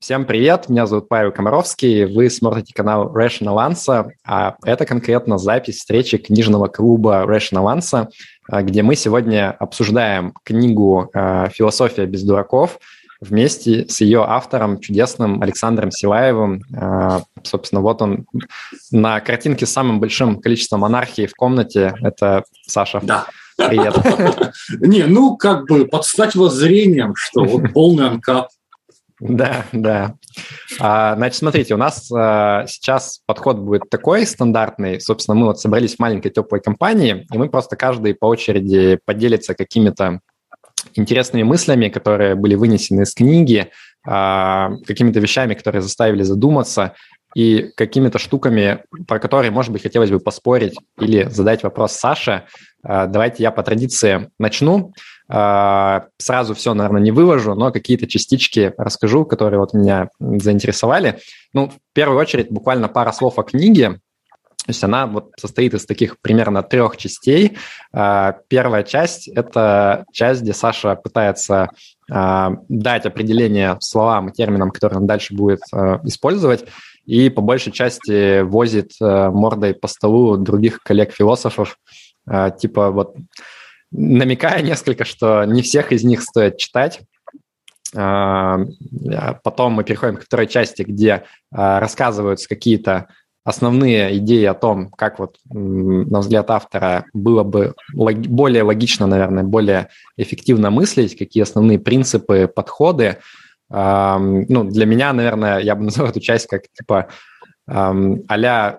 Всем привет, меня зовут Павел Комаровский, вы смотрите канал Rational Answer, а это конкретно запись встречи книжного клуба Rational Answer, где мы сегодня обсуждаем книгу э, «Философия без дураков», вместе с ее автором, чудесным Александром Силаевым. Э, собственно, вот он на картинке с самым большим количеством анархии в комнате. Это Саша. Да. Привет. Не, ну, как бы подстать воззрением, что вот полный анкап. Да, да. А, значит, смотрите, у нас а, сейчас подход будет такой стандартный. Собственно, мы вот собрались в маленькой теплой компании, и мы просто каждый по очереди поделится какими-то интересными мыслями, которые были вынесены из книги, а, какими-то вещами, которые заставили задуматься, и какими-то штуками, про которые, может быть, хотелось бы поспорить или задать вопрос Саше. А, давайте я по традиции начну. А, сразу все, наверное, не выложу, но какие-то частички расскажу, которые вот меня заинтересовали. Ну, в первую очередь, буквально пара слов о книге. То есть она вот состоит из таких примерно трех частей. А, первая часть – это часть, где Саша пытается дать определение словам и терминам, которые он дальше будет использовать, и по большей части возит мордой по столу других коллег-философов, типа вот намекая несколько, что не всех из них стоит читать. А, потом мы переходим к второй части, где а, рассказываются какие-то основные идеи о том, как вот, на взгляд автора, было бы более логично, наверное, более эффективно мыслить, какие основные принципы, подходы. Ну, для меня, наверное, я бы назвал эту часть как типа а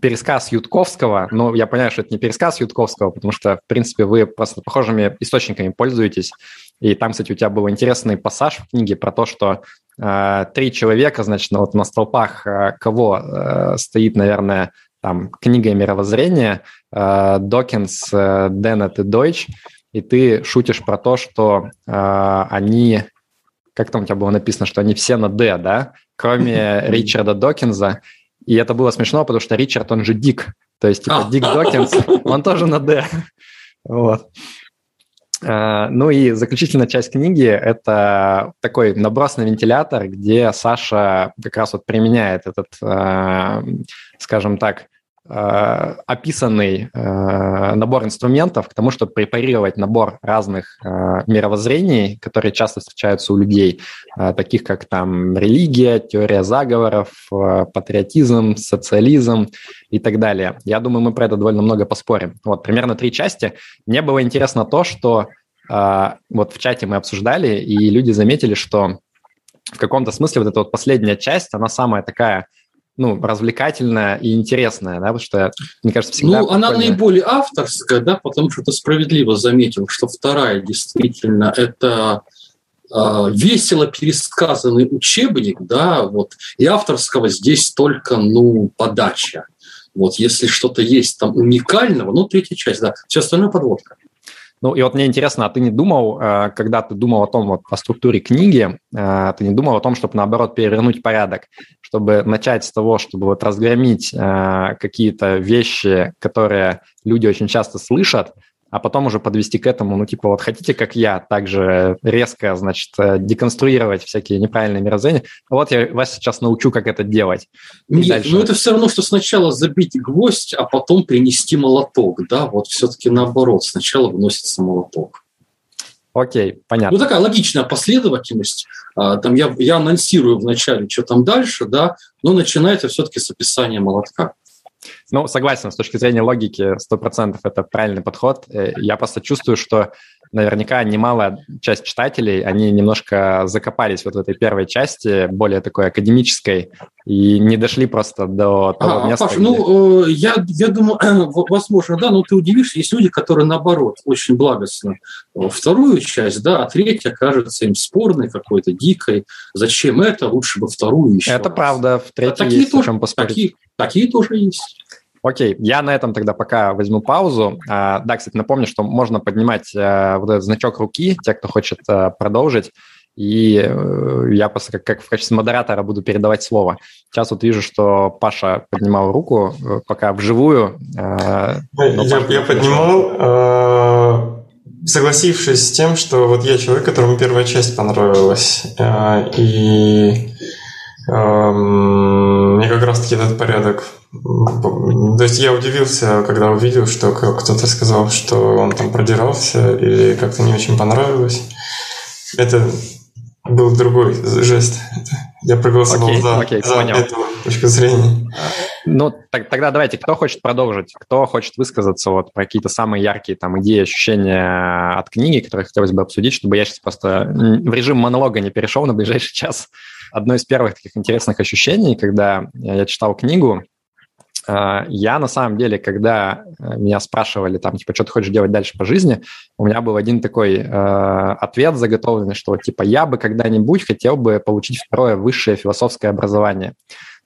пересказ Ютковского, но я понимаю, что это не пересказ Ютковского, потому что, в принципе, вы просто похожими источниками пользуетесь. И там, кстати, у тебя был интересный пассаж в книге про то, что э, три человека, значит, вот на столпах э, кого э, стоит, наверное, там книга мировоззрения, э, Докинс, э, Деннет и Дойч, и ты шутишь про то, что э, они, как там у тебя было написано, что они все на «Д», да, кроме Ричарда Докинза, и это было смешно, потому что Ричард, он же Дик. То есть, типа, Дик Докинс, он тоже на «Д». Вот. А, ну и заключительная часть книги – это такой наброс на вентилятор, где Саша как раз вот применяет этот, а, скажем так, Э, описанный э, набор инструментов к тому, чтобы препарировать набор разных э, мировоззрений, которые часто встречаются у людей, таких как там религия, теория заговоров, патриотизм, социализм и так далее. Я думаю, мы про это довольно много поспорим. Вот примерно три части. Мне было интересно то, что вот в чате мы обсуждали, и люди заметили, что в каком-то смысле вот эта вот последняя часть, она самая такая ну, развлекательная и интересная, да, потому что, мне кажется, всегда... Ну, она наиболее авторская, да, потому что ты справедливо заметил, что вторая действительно это э, весело пересказанный учебник, да, вот, и авторского здесь только, ну, подача. Вот, если что-то есть там уникального, ну, третья часть, да, все остальное подводка. Ну и вот мне интересно, а ты не думал, э, когда ты думал о том, вот о структуре книги, э, ты не думал о том, чтобы наоборот перевернуть порядок, чтобы начать с того, чтобы вот разгромить э, какие-то вещи, которые люди очень часто слышат, а потом уже подвести к этому, ну, типа, вот хотите, как я, также резко, значит, э, деконструировать всякие неправильные мировоззрения, вот я вас сейчас научу, как это делать. Нет, дальше... ну это все равно, что сначала забить гвоздь, а потом принести молоток, да, вот все-таки наоборот, сначала вносится молоток. Окей, понятно. Ну, такая логичная последовательность. А, там я, я анонсирую вначале, что там дальше, да, но начинается все-таки с описания молотка. Ну, согласен, с точки зрения логики, 100% это правильный подход. Э, я просто чувствую, что наверняка немалая часть читателей, они немножко закопались вот в этой первой части, более такой академической, и не дошли просто до того а, места. Паша, ну, где... ну, я, я думаю, возможно, да, но ты удивишься, есть люди, которые, наоборот, очень благостно вторую часть, да, а третья кажется им спорной какой-то, дикой. Зачем это? Лучше бы вторую еще. Это раз. правда, в третьей такие есть тоже, Такие, такие тоже есть. Окей, я на этом тогда пока возьму паузу. А, да, кстати, напомню, что можно поднимать а, вот этот значок руки, те, кто хочет а, продолжить, и э, я просто как, как в качестве модератора буду передавать слово. Сейчас вот вижу, что Паша поднимал руку, э, пока вживую. Э, я, Паша я поднимал. согласившись с тем, что вот я человек, которому первая часть понравилась, э, и эм, мне как раз-таки этот порядок то есть я удивился, когда увидел, что кто-то сказал, что он там продирался или как-то не очень понравилось. Это был другой жест. Я проголосовал окей, за, окей, за понял. эту точку зрения. Ну, так, тогда давайте, кто хочет продолжить, кто хочет высказаться вот про какие-то самые яркие там идеи, ощущения от книги, которые хотелось бы обсудить, чтобы я сейчас просто в режим монолога не перешел на ближайший час. Одно из первых таких интересных ощущений, когда я читал книгу, а, я на самом деле, когда э, меня спрашивали, там, типа, что ты хочешь делать дальше по жизни, у меня был один такой э, ответ заготовленный, что, типа, я бы когда-нибудь хотел бы получить второе высшее философское образование.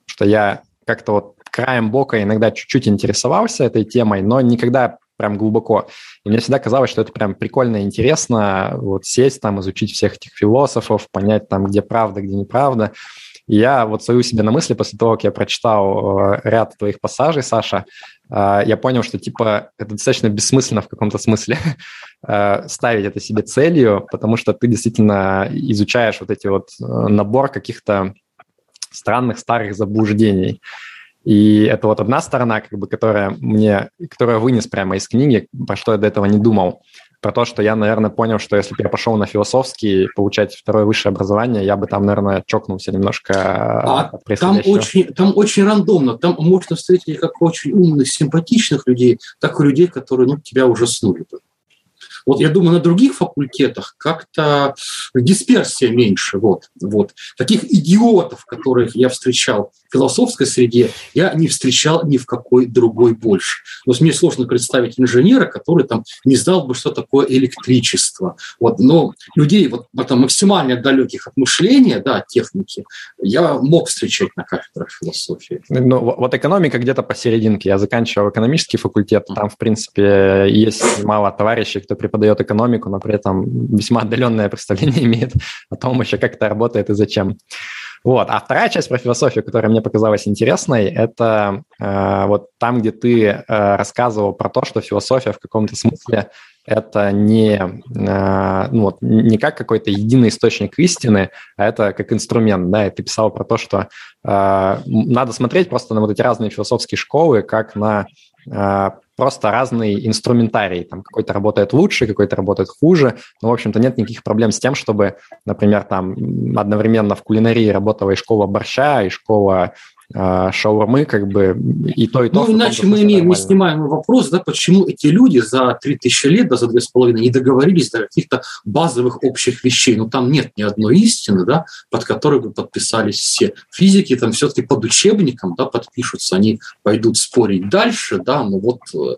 Что я как-то вот краем бока иногда чуть-чуть интересовался этой темой, но никогда прям глубоко. И мне всегда казалось, что это прям прикольно и интересно вот сесть там, изучить всех этих философов, понять там, где правда, где неправда. Я вот свою себе на мысли после того, как я прочитал э, ряд твоих пассажей, Саша, э, я понял, что типа это достаточно бессмысленно в каком-то смысле э, ставить это себе целью, потому что ты действительно изучаешь вот эти вот набор каких-то странных старых заблуждений. И это вот одна сторона, как бы, которая мне, которая вынес прямо из книги, про что я до этого не думал про то, что я, наверное, понял, что если бы я пошел на философский получать второе высшее образование, я бы там, наверное, чокнулся немножко а там очень, там очень рандомно. Там можно встретить как очень умных, симпатичных людей, так и людей, которые ну, тебя ужаснули бы. Вот я думаю, на других факультетах как-то дисперсия меньше. Вот, вот. Таких идиотов, которых я встречал философской среде, я не встречал ни в какой другой больше. Вот мне сложно представить инженера, который там не знал бы, что такое электричество. Вот, но людей вот, там, максимально далеких от мышления, да, от техники, я мог встречать на кафедрах философии. Ну, вот экономика где-то посерединке. Я заканчивал экономический факультет, там, в принципе, есть мало товарищей, кто преподает экономику, но при этом весьма отдаленное представление имеет о том еще, как это работает и зачем. Вот. А вторая часть про философию, которая мне показалась интересной, это э, вот там, где ты э, рассказывал про то, что философия в каком-то смысле это не, э, ну, вот, не как какой-то единый источник истины, а это как инструмент. Да? И ты писал про то, что э, надо смотреть просто на вот эти разные философские школы, как на э, просто разный инструментарий. Там какой-то работает лучше, какой-то работает хуже. Но, в общем-то, нет никаких проблем с тем, чтобы, например, там одновременно в кулинарии работала и школа борща, и школа э, шаурмы, как бы и то, и то. Ну, иначе мы имеем, мы снимаем вопрос, да, почему эти люди за 3000 лет, да, за 2,5 не договорились до каких-то базовых общих вещей. Ну, там нет ни одной истины, да, под которой бы подписались все. Физики там все-таки под учебником, да, подпишутся, они пойдут спорить дальше, да, но вот э,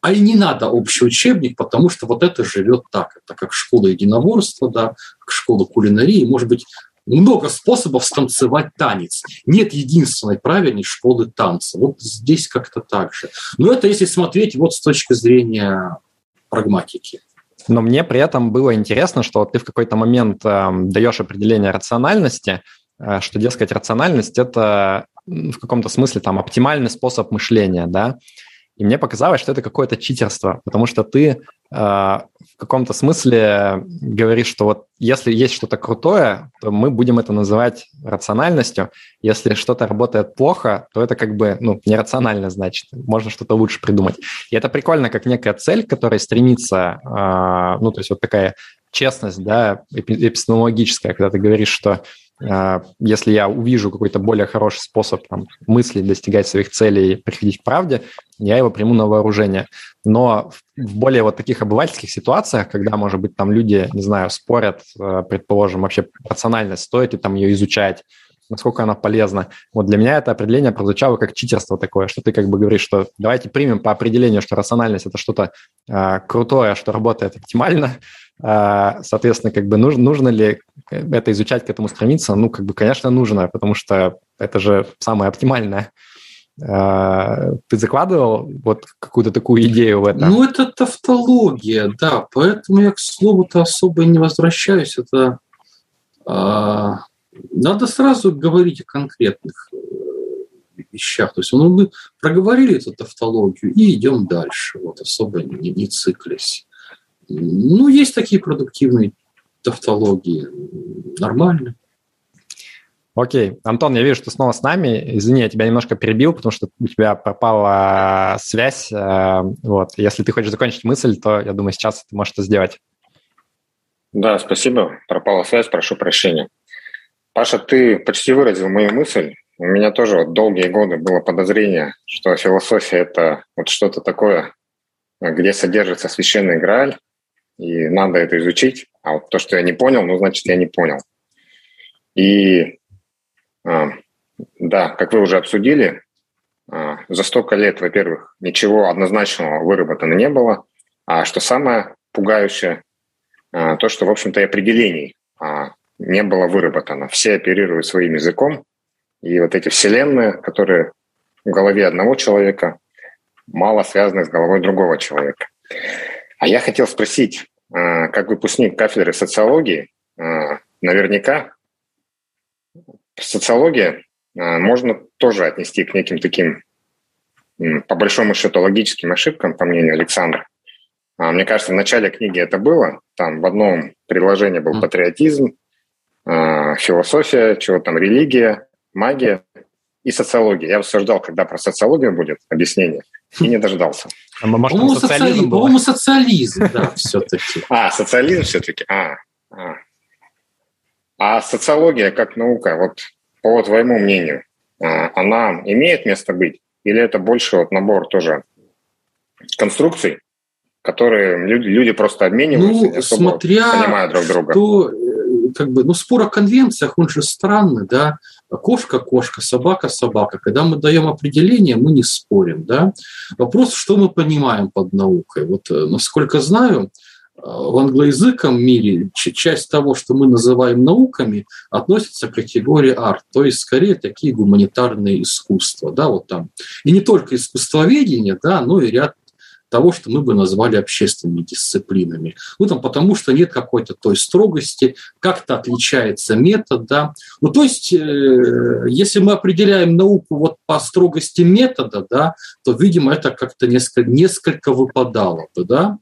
а и не надо общий учебник, потому что вот это живет так. Это как школа единоборства, да, как школа кулинарии. Может быть, много способов станцевать танец. Нет единственной правильной школы танца. Вот здесь как-то так же. Но это если смотреть вот с точки зрения прагматики. Но мне при этом было интересно, что ты в какой-то момент э, даешь определение рациональности, э, что, дескать, рациональность – это в каком-то смысле там оптимальный способ мышления, да, и мне показалось, что это какое-то читерство, потому что ты э, в каком-то смысле говоришь, что вот если есть что-то крутое, то мы будем это называть рациональностью. Если что-то работает плохо, то это как бы ну, нерационально, значит. Можно что-то лучше придумать. И это прикольно, как некая цель, к которой стремится, э, ну, то есть вот такая честность, да, эпистемологическая, когда ты говоришь, что если я увижу какой-то более хороший способ там, мыслить, достигать своих целей, приходить к правде, я его приму на вооружение. Но в более вот таких обывательских ситуациях, когда, может быть, там люди, не знаю, спорят, э, предположим, вообще рациональность, стоит ли там ее изучать, насколько она полезна. Вот для меня это определение прозвучало как читерство такое, что ты как бы говоришь, что давайте примем по определению, что рациональность – это что-то э, крутое, что работает оптимально, а, соответственно, как бы нужно, нужно ли это изучать, к этому стремиться? Ну, как бы, конечно, нужно, потому что это же самое оптимальное. А, ты закладывал вот какую-то такую идею в этом? Ну, это тавтология, да. Поэтому я к слову-то особо не возвращаюсь. Это надо сразу говорить о конкретных э, вещах. То есть ну, мы проговорили эту тавтологию и идем дальше. Вот особо не, не циклись. Ну, есть такие продуктивные тавтологии. Нормально. Окей. Антон, я вижу, что снова с нами. Извини, я тебя немножко перебил, потому что у тебя пропала связь. Э, вот. Если ты хочешь закончить мысль, то, я думаю, сейчас ты можешь это сделать. Да, спасибо. Пропала связь, прошу прощения. Паша, ты почти выразил мою мысль. У меня тоже вот долгие годы было подозрение, что философия – это вот что-то такое, где содержится священный Грааль, и надо это изучить. А вот то, что я не понял, ну, значит, я не понял. И а, да, как вы уже обсудили, а, за столько лет, во-первых, ничего однозначного выработано не было, а что самое пугающее, а, то, что, в общем-то, и определений не было выработано. Все оперируют своим языком, и вот эти вселенные, которые в голове одного человека, мало связаны с головой другого человека. А я хотел спросить, как выпускник кафедры социологии, наверняка социология а, можно тоже отнести к неким таким, по большому счету, логическим ошибкам, по мнению Александра. А, мне кажется, в начале книги это было. Там в одном предложении был патриотизм, а, философия, чего там, религия, магия и социология. Я обсуждал, когда про социологию будет объяснение, и не дождался. по-моему, социализм, по-моему, социализм, да, все-таки. А, социализм все-таки. А, а. А социология как наука, вот по твоему мнению, а, она имеет место быть? Или это больше вот набор тоже конструкций, которые люди, люди просто обмениваются, ну, особо смотря понимая друг друга? Что, э, как бы, ну, спор о конвенциях, он же странный, да? Кошка – кошка, собака – собака. Когда мы даем определение, мы не спорим, да? Вопрос, что мы понимаем под наукой. Вот, э, насколько знаю, в англоязыком мире часть того, что мы называем науками, относится к категории арт, то есть скорее такие гуманитарные искусства, да, вот там. И не только искусствоведение, да, но и ряд того, что мы бы назвали общественными дисциплинами. Ну, там, потому что нет какой-то той строгости, как-то отличается метод, да. Ну, то есть, э, если мы определяем науку вот по строгости метода, да, то, видимо, это как-то несколько, несколько выпадало бы, да.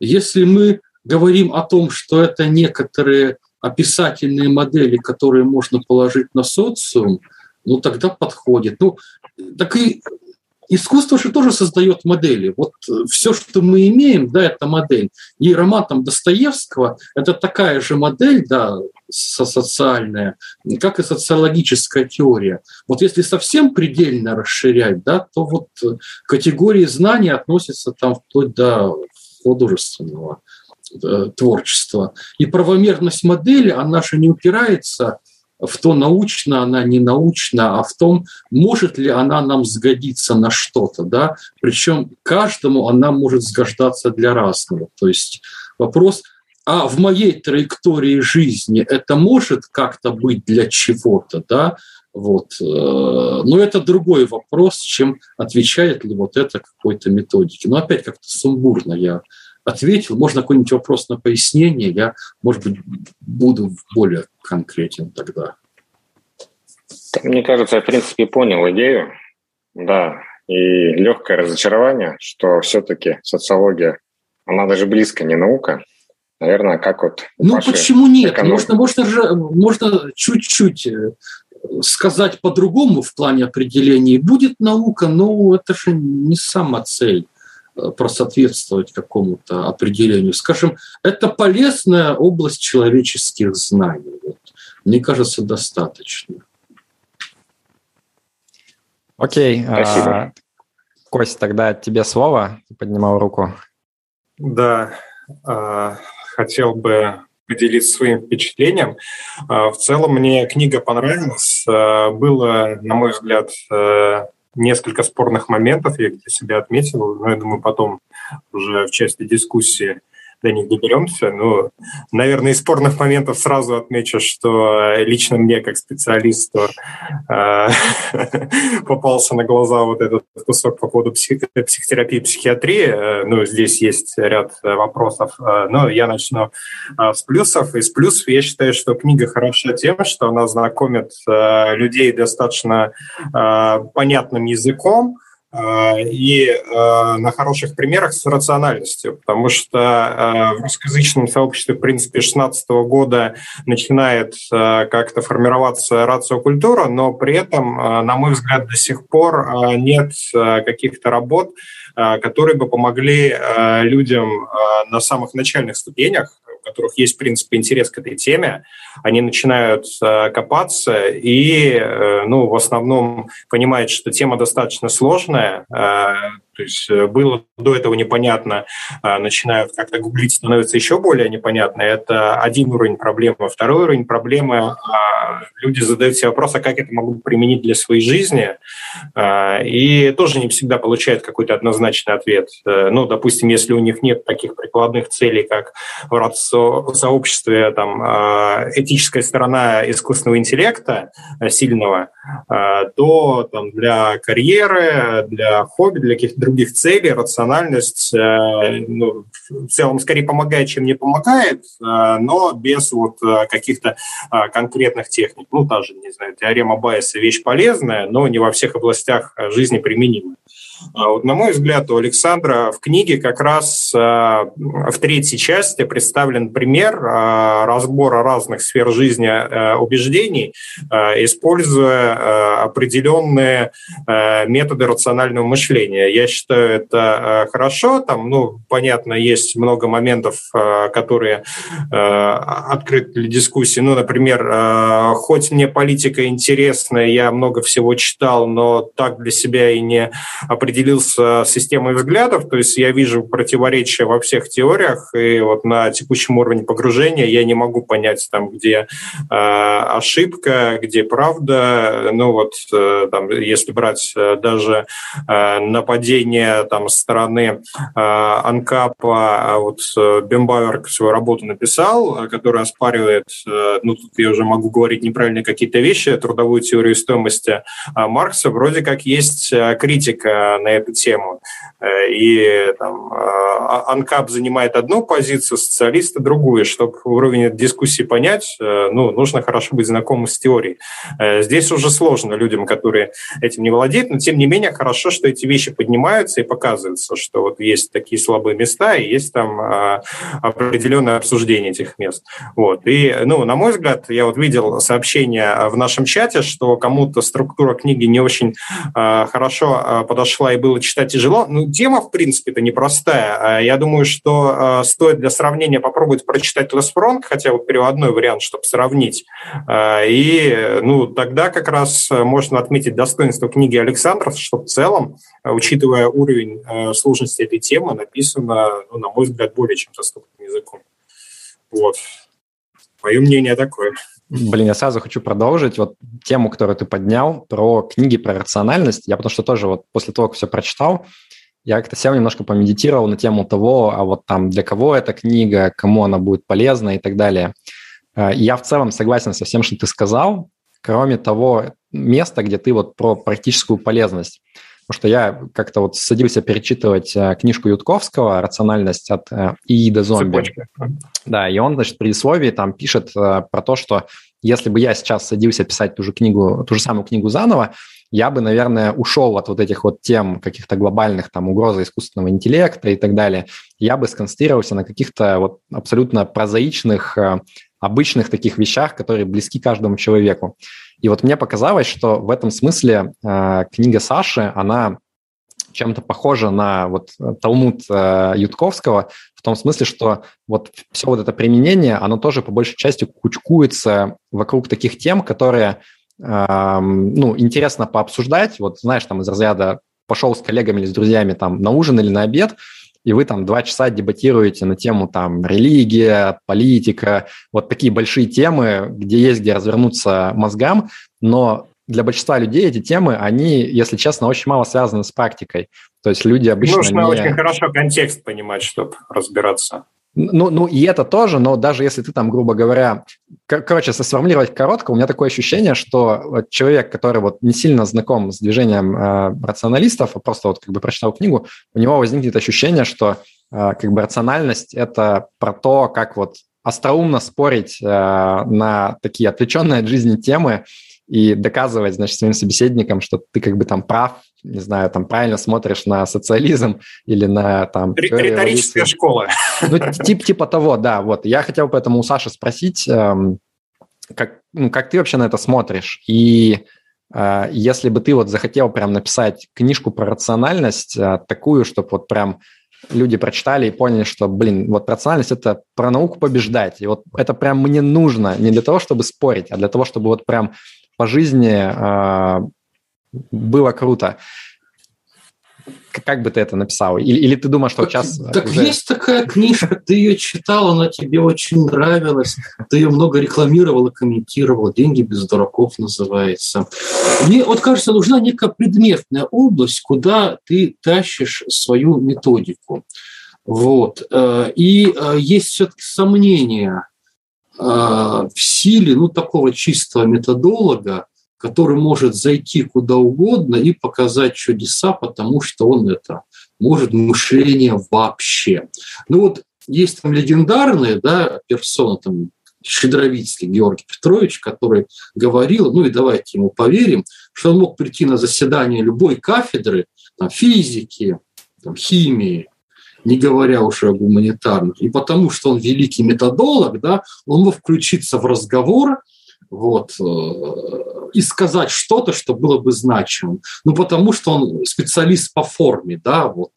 Если мы говорим о том, что это некоторые описательные модели, которые можно положить на социум, ну тогда подходит. Ну, так и искусство же тоже создает модели. Вот все, что мы имеем, да, это модель. И роман там Достоевского – это такая же модель, да, социальная, как и социологическая теория. Вот если совсем предельно расширять, да, то вот категории знаний относятся там вплоть до художественного э, творчества. И правомерность модели, она же не упирается в то, научно она, не научна, а в том, может ли она нам сгодиться на что-то. Да? Причем каждому она может сгождаться для разного. То есть вопрос, а в моей траектории жизни это может как-то быть для чего-то, да? Вот. Э, но это другой вопрос, чем отвечает ли вот это какой-то методике. Но опять как-то сумбурно я ответил. Можно какой-нибудь вопрос на пояснение, я, может быть, буду более конкретен тогда. Мне кажется, я, в принципе, понял идею. Да, и легкое разочарование, что все-таки социология, она даже близко не наука. Наверное, как вот... Ну, почему нет? Эконом... Можно, можно, можно чуть-чуть э, сказать по-другому в плане определений. Будет наука, но это же не сама цель просоответствовать какому-то определению. Скажем, это полезная область человеческих знаний. Вот. Мне кажется, достаточно. Окей. Спасибо. А, Кость, тогда тебе слово. Ты поднимал руку. Да. А, хотел бы поделиться своим впечатлением. А, в целом мне книга понравилась. Было, на мой взгляд, э, несколько спорных моментов, я для себя отметил, но я думаю, потом уже в части дискуссии до них доберемся. Ну, наверное, из спорных моментов сразу отмечу, что лично мне, как специалисту, э, попался на глаза вот этот кусок по поводу психотерапии и психиатрии. Э, ну, здесь есть ряд вопросов, э, но я начну с плюсов. Из плюсов я считаю, что книга хороша тем, что она знакомит людей достаточно понятным языком, э, и э, на хороших примерах с рациональностью, потому что в русскоязычном сообществе, в принципе, 16 года начинает как-то формироваться рациокультура, но при этом, на мой взгляд, до сих пор нет каких-то работ, которые бы помогли людям на самых начальных ступенях которых есть, в принципе, интерес к этой теме, они начинают э, копаться и, э, ну, в основном понимают, что тема достаточно сложная, э, то есть э, было до этого непонятно, а, начинают как-то гуглить, становится еще более непонятно. Это один уровень проблемы. Второй уровень проблемы а, – люди задают себе вопрос, а как это могу применить для своей жизни? А, и тоже не всегда получают какой-то однозначный ответ. Э, ну, допустим, если у них нет таких прикладных целей, как в сообществе там, этическая сторона искусственного интеллекта э, сильного, то там, для карьеры, для хобби, для каких-то других целей, рациональность э, ну, в целом скорее помогает, чем не помогает, э, но без вот э, каких-то конкретных техник. Ну, та же, не знаю, теорема Байеса вещь полезная, но не во всех областях жизни применима. А вот, на мой взгляд, у Александра в книге как раз в третьей части представлен пример разбора разных сфер жизни убеждений, используя определенные методы рационального мышления. Я считаю, это э, хорошо. Там, ну, понятно, есть много моментов, э, которые э, открыты для дискуссии. Ну, например, хоть мне политика интересна, я много всего читал, но так для себя и не определился с системой взглядов. То есть я вижу противоречия во всех теориях, и вот на текущем уровне погружения я не могу понять, там, где ошибка, где правда. Ну, вот, там, если брать даже нападение заявление там стороны э, Анкапа, а вот э, Бембауэр свою работу написал, э, которая оспаривает, ну тут я уже могу говорить неправильные какие-то вещи, трудовую теорию стоимости Маркса, вроде как есть критика на эту тему. И там, а, Анкап занимает одну позицию, социалисты другую. Чтобы уровень дискуссии понять, ну, нужно хорошо быть знакомым с теорией. Здесь уже сложно людям, которые этим не владеют, но тем не менее хорошо, что эти вещи поднимаются и показывается, что вот есть такие слабые места и есть там а, определенное обсуждение этих мест. Вот. И, ну, на мой взгляд, я вот видел сообщение в нашем чате, что кому-то структура книги не очень а, хорошо а, и было читать тяжело. Ну, тема, в принципе, это непростая. Я думаю, что стоит для сравнения попробовать прочитать Лес Фронт, хотя вот переводной вариант, чтобы сравнить. И, ну, тогда как раз можно отметить достоинство книги Александров, что в целом, учитывая уровень сложности этой темы написано, ну, на мой взгляд, более чем доступным языком. Вот. Мое мнение такое. Блин, я сразу хочу продолжить вот тему, которую ты поднял, про книги про рациональность. Я потому что тоже вот после того, как все прочитал, я как-то сел немножко помедитировал на тему того, а вот там для кого эта книга, кому она будет полезна и так далее. Э, я в целом согласен со всем, что ты сказал, кроме того места, где ты вот про практическую полезность. Потому что я как-то вот садился перечитывать э, книжку Ютковского «Рациональность от э, ИИ до зомби». Цепочка. Да, и он, значит, в предисловии там пишет э, про то, что если бы я сейчас садился писать ту же книгу, ту же самую книгу заново, я бы, наверное, ушел от вот этих вот тем каких-то глобальных там угрозы искусственного интеллекта и так далее. Я бы сконцентрировался на каких-то вот абсолютно прозаичных, обычных таких вещах, которые близки каждому человеку. И вот мне показалось, что в этом смысле э, книга Саши, она чем-то похожа на вот Талмуд э, Ютковского, в том смысле, что вот все вот это применение, оно тоже по большей части кучкуется вокруг таких тем, которые э, ну, интересно пообсуждать. Вот знаешь, там из разряда пошел с коллегами или с друзьями там на ужин или на обед, и вы там два часа дебатируете на тему там религия, политика, вот такие большие темы, где есть где развернуться мозгам, но для большинства людей эти темы, они, если честно, очень мало связаны с практикой. То есть люди обычно Нужно не... очень хорошо контекст понимать, чтобы разбираться. Ну, ну, и это тоже, но даже если ты там, грубо говоря, короче, сформулировать коротко, у меня такое ощущение, что человек, который вот не сильно знаком с движением э, рационалистов, а просто вот как бы прочитал книгу, у него возникнет ощущение, что э, как бы рациональность – это про то, как вот остроумно спорить э, на такие отвлеченные от жизни темы, и доказывать, значит, своим собеседникам, что ты как бы там прав, не знаю, там правильно смотришь на социализм или на там... Риторическая школа. Ну, тип, типа того, да. Вот. Я хотел поэтому у Саши спросить, эм, как, ну, как ты вообще на это смотришь? И э, если бы ты вот захотел прям написать книжку про рациональность, э, такую, чтобы вот прям люди прочитали и поняли, что, блин, вот рациональность – это про науку побеждать. И вот это прям мне нужно не для того, чтобы спорить, а для того, чтобы вот прям по жизни э, было круто. Как бы ты это написал? Или, или ты думаешь, что так, сейчас... Так уже... есть такая книжка, ты ее читал, она тебе очень нравилась, ты ее много рекламировал и комментировал, «Деньги без дураков» называется. Мне вот кажется, нужна некая предметная область, куда ты тащишь свою методику. Вот. Э, и э, есть все-таки сомнения э, в силе ну, такого чистого методолога, который может зайти куда угодно и показать чудеса, потому что он это может мышление вообще. Ну вот есть там легендарные да, персоны, там Щедровицкий Георгий Петрович, который говорил, ну и давайте ему поверим, что он мог прийти на заседание любой кафедры, там, физики, там, химии, не говоря уже о гуманитарных. И потому что он великий методолог, да, он мог включиться в разговор, вот, э, и сказать что-то, что было бы значимым. Ну, потому что он специалист по форме, да, вот.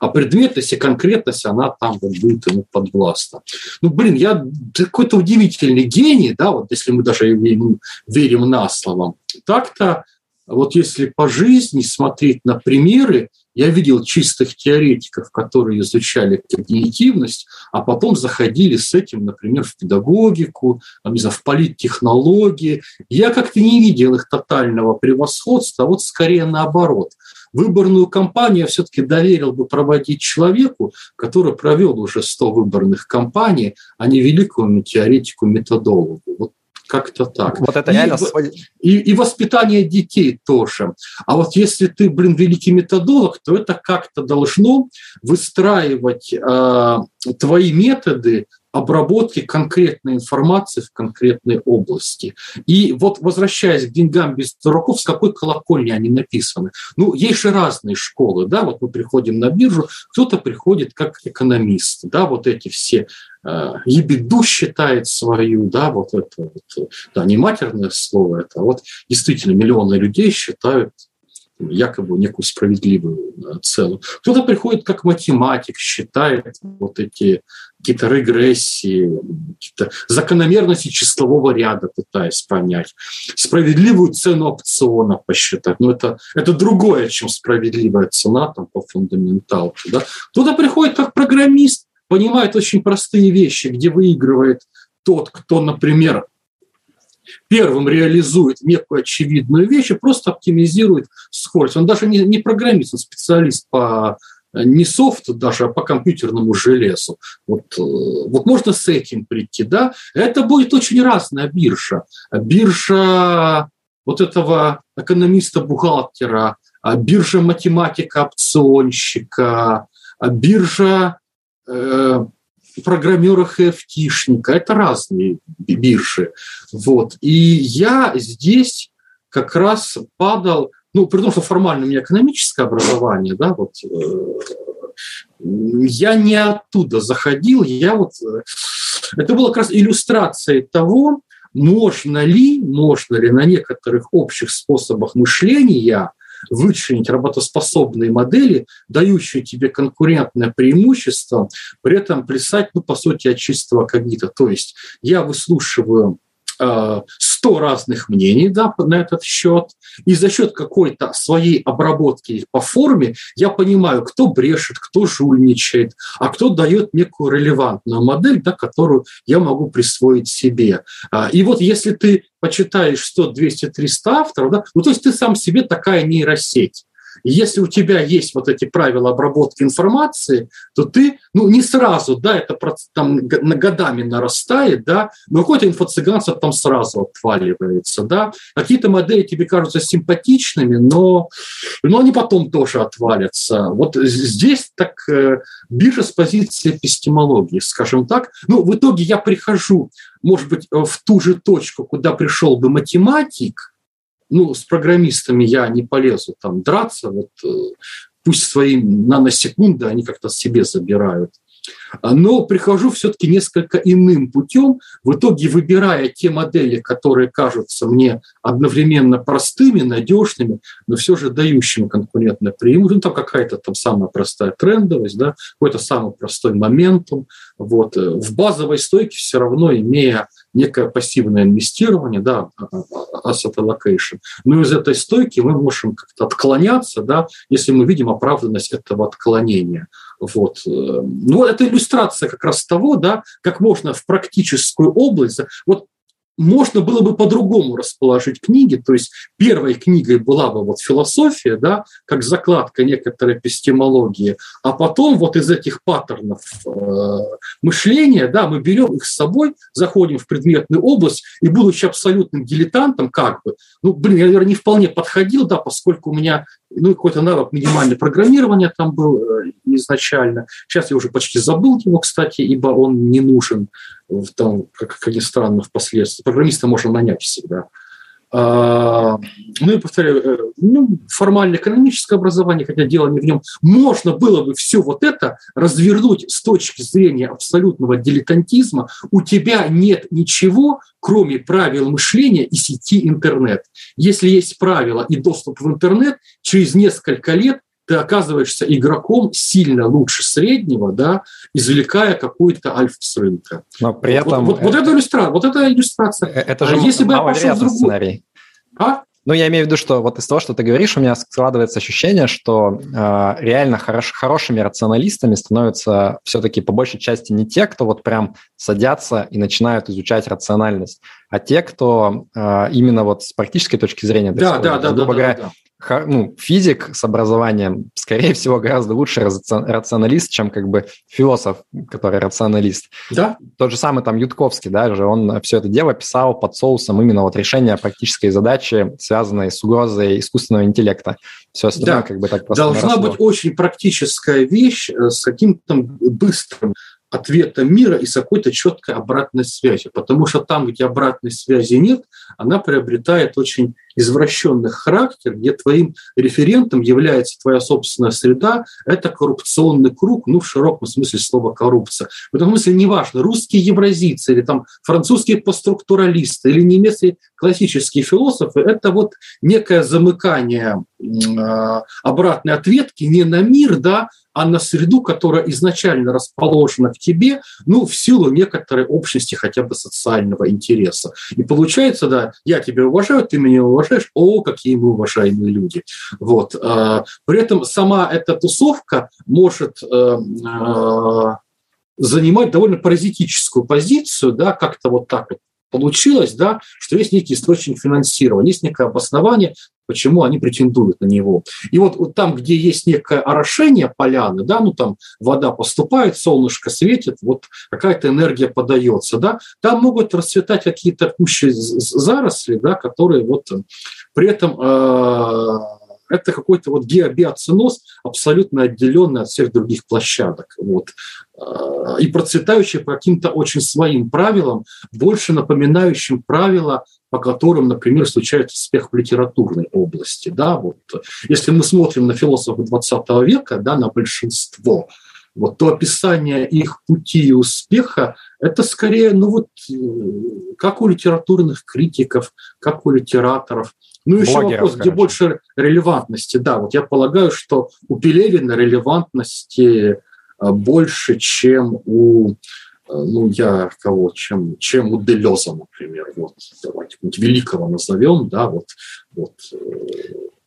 А предметность и конкретность, она там вот будет ему подвластна. Ну, блин, я какой-то удивительный гений, да, вот если мы даже ему верим на слово. Так-то вот если по жизни смотреть на примеры, я видел чистых теоретиков, которые изучали когнитивность, а потом заходили с этим, например, в педагогику, не знаю, в политтехнологии. Я как-то не видел их тотального превосходства, а вот скорее наоборот. Выборную кампанию я все-таки доверил бы проводить человеку, который провел уже 100 выборных кампаний, а не великому теоретику-методологу. Вот как-то так. Вот это и, реально и, и воспитание детей тоже. А вот если ты, блин, великий методолог, то это как-то должно выстраивать э, твои методы обработки конкретной информации в конкретной области. И вот возвращаясь к деньгам без дураков, с какой колокольни они написаны? Ну, есть же разные школы, да, вот мы приходим на биржу, кто-то приходит как экономист, да, вот эти все ебеду считает свою, да, вот это вот, да, не матерное слово это, а вот действительно миллионы людей считают якобы некую справедливую э, цену. Кто-то приходит как математик, считает вот эти какие-то регрессии, какие-то закономерности числового ряда, пытаясь понять. Справедливую цену опциона посчитать. Но это, это другое, чем справедливая цена там, по фундаменталке. Да? Кто-то приходит как программист, понимает очень простые вещи, где выигрывает тот, кто, например, первым реализует некую очевидную вещь и просто оптимизирует скорость. Он даже не, не программист, он специалист по не софту даже, а по компьютерному железу. Вот, э, вот можно с этим прийти, да? Это будет очень разная биржа. Биржа вот этого экономиста-бухгалтера, биржа математика-опционщика, биржа э, программерах и FT-шника. Это разные биржи. Вот. И я здесь как раз падал, ну, при том, что формально у меня экономическое образование, да, вот, э, я не оттуда заходил, я вот... Э, это была как раз иллюстрация того, можно ли, можно ли на некоторых общих способах мышления – вычленить работоспособные модели, дающие тебе конкурентное преимущество, при этом плясать, ну, по сути, от чистого когнита. То есть я выслушиваю сто разных мнений да, на этот счет, и за счет какой-то своей обработки по форме я понимаю, кто брешет, кто жульничает, а кто дает некую релевантную модель, да, которую я могу присвоить себе. А, и вот если ты почитаешь 100, 200, 300 авторов, да, ну то есть ты сам себе такая нейросеть. Если у тебя есть вот эти правила обработки информации, то ты, ну, не сразу, да, это там годами нарастает, да, но какое-то инфо-цыганство там сразу отваливается, да. Какие-то модели тебе кажутся симпатичными, но, но они потом тоже отвалятся. Вот здесь так э, биржа с позиции эпистемологии, скажем так. Ну, в итоге я прихожу, может быть, в ту же точку, куда пришел бы математик – ну, с программистами я не полезу там драться, вот э, пусть свои наносекунды они как-то себе забирают. Но прихожу все-таки несколько иным путем, в итоге выбирая те модели, которые кажутся мне одновременно простыми, надежными, но все же дающими конкурентное преимущество. Ну, там какая-то там самая простая трендовость, да, какой-то самый простой моментум. Вот. В базовой стойке все равно имея некое пассивное инвестирование, да, asset allocation. Но из этой стойки мы можем как-то отклоняться, да, если мы видим оправданность этого отклонения. Вот. Ну, это иллюстрация как раз того, да, как можно в практическую область. Вот можно было бы по-другому расположить книги. То есть первой книгой была бы вот философия, да, как закладка некоторой эпистемологии, а потом вот из этих паттернов э, мышления, да, мы берем их с собой, заходим в предметную область и, будучи абсолютным дилетантом, как бы, ну, блин, я, наверное, не вполне подходил, да, поскольку у меня ну, какой-то навык минимальное программирование там был э, изначально. Сейчас я уже почти забыл его, кстати, ибо он не нужен, там, как, как ни странно, впоследствии. Программиста можно нанять всегда. А, ну и повторяю, э, ну, формально экономическое образование, хотя дело не в нем, можно было бы все вот это развернуть с точки зрения абсолютного дилетантизма. У тебя нет ничего, кроме правил мышления и сети интернет. Если есть правила и доступ в интернет, через несколько лет ты оказываешься игроком сильно лучше среднего, да, извлекая какой-то альфа с рынка. Но при этом... Вот, вот, вот, это, иллюстрация, вот это иллюстрация. Э, это же а если бы я пошел в другую... сценарий. А? Ну, я имею в виду, что вот из того, что ты говоришь, у меня складывается ощущение, что э, реально хорош, хорошими рационалистами становятся все-таки по большей части не те, кто вот прям садятся и начинают изучать рациональность, а те, кто э, именно вот с практической точки зрения, да, да, да, грубо да, говоря, да, да ну, физик с образованием, скорее всего, гораздо лучше рационалист, чем как бы философ, который рационалист. Да. Тот же самый там Ютковский, да, же он все это дело писал под соусом именно вот решения практической задачи, связанной с угрозой искусственного интеллекта. Все остальное да. как бы так просто Должна наросло. быть очень практическая вещь э, с каким-то быстрым ответа мира и с какой-то четкой обратной связью. Потому что там, где обратной связи нет, она приобретает очень извращенный характер, где твоим референтом является твоя собственная среда, это коррупционный круг, ну, в широком смысле слова коррупция. В этом смысле неважно, русские евразийцы или там французские постструктуралисты или немецкие классические философы, это вот некое замыкание э, обратной ответки не на мир, да, а на среду, которая изначально расположена в тебе, ну, в силу некоторой общности хотя бы социального интереса. И получается, да, я тебя уважаю, ты меня уважаешь, о, какие мы уважаемые люди. Вот. А, при этом сама эта тусовка может э, э, занимать довольно паразитическую позицию, да, как-то вот так вот получилось, да, что есть некий источник финансирования, есть некое обоснование, почему они претендуют на него. И вот, вот там, где есть некое орошение поляны, да, ну там вода поступает, солнышко светит, вот какая-то энергия подается, да, там могут расцветать какие-то кущи заросли, да, которые вот при этом э, это какой-то вот геобиоценоз, абсолютно отделенный от всех других площадок. Вот. А, и процветающий по каким-то очень своим правилам, больше напоминающим правила по которым, например, случается успех в литературной области. Да, вот. Если мы смотрим на философов XX века, да, на большинство, вот, то описание их пути и успеха – это скорее, ну вот, как у литературных критиков, как у литераторов – ну, еще Блогеров, вопрос, где больше релевантности. Да, вот я полагаю, что у Пелевина релевантности э, больше, чем у э, ну, я кого, чем, чем у Делеза, например, вот, давайте великого назовем, да, вот, вот э,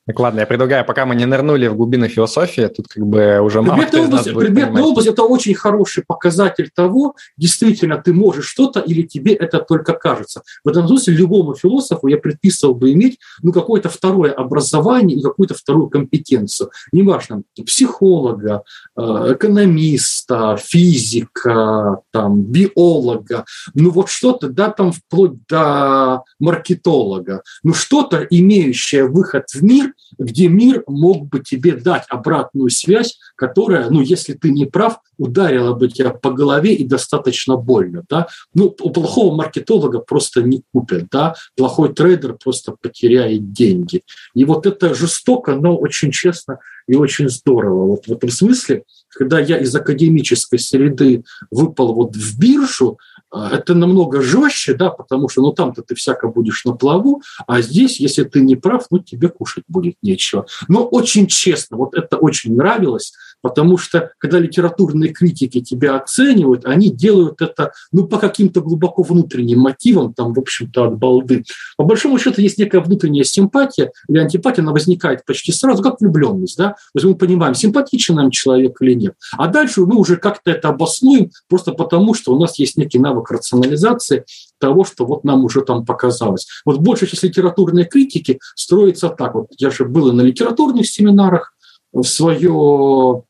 так, ладно, я предлагаю, пока мы не нырнули в глубины философии, тут как бы уже мало предметная область, предметная область – это очень хороший показатель того, действительно ты можешь что-то или тебе это только кажется. В этом смысле любому философу я предписывал бы иметь ну, какое-то второе образование и какую-то вторую компетенцию. Неважно, психолога, э, экономиста, физика, там, биолога, ну вот что-то, да, там вплоть до маркетолога, ну что-то, имеющее выход в мир – где мир мог бы тебе дать обратную связь, которая, ну, если ты не прав, ударила бы тебя по голове и достаточно больно, да. Ну, у плохого маркетолога просто не купят, да. Плохой трейдер просто потеряет деньги. И вот это жестоко, но очень честно и очень здорово. Вот в этом смысле, когда я из академической среды выпал вот в биржу, а, это намного жестче, да, потому что ну там-то ты всяко будешь на плаву, а здесь, если ты не прав, ну тебе кушать будет нечего. Но очень честно, вот это очень нравилось, потому что когда литературные критики тебя оценивают, они делают это ну по каким-то глубоко внутренним мотивам, там, в общем-то, от балды. По большому счету есть некая внутренняя симпатия или антипатия, она возникает почти сразу, как влюбленность, да, то есть мы понимаем, симпатичен нам человек или нет. А дальше мы уже как-то это обоснуем просто потому, что у нас есть некий навык рационализации того, что вот нам уже там показалось. Вот большая часть литературной критики строится так. Вот я же был и на литературных семинарах в свое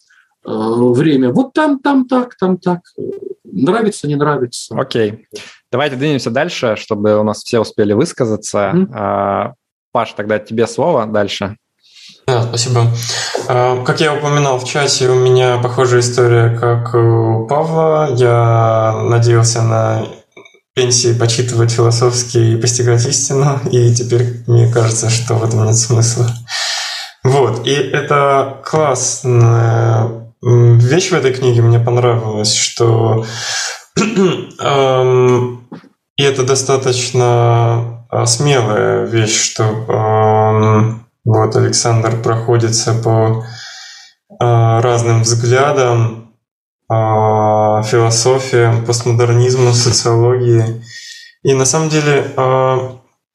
время. Вот там, там так, там так. Нравится, не нравится. Окей. Давайте двинемся дальше, чтобы у нас все успели высказаться. Mm-hmm. Паш, тогда тебе слово дальше. Да, спасибо. А, как я упоминал в чате, у меня похожая история, как у Павла. Я надеялся на пенсии почитывать философски и постигать истину, и теперь мне кажется, что в этом нет смысла. Вот, и это классная вещь в этой книге мне понравилась, что эм, и это достаточно а, смелая вещь, что эм, вот Александр проходится по э, разным взглядам, э, философиям, постмодернизму, социологии. И на самом деле э,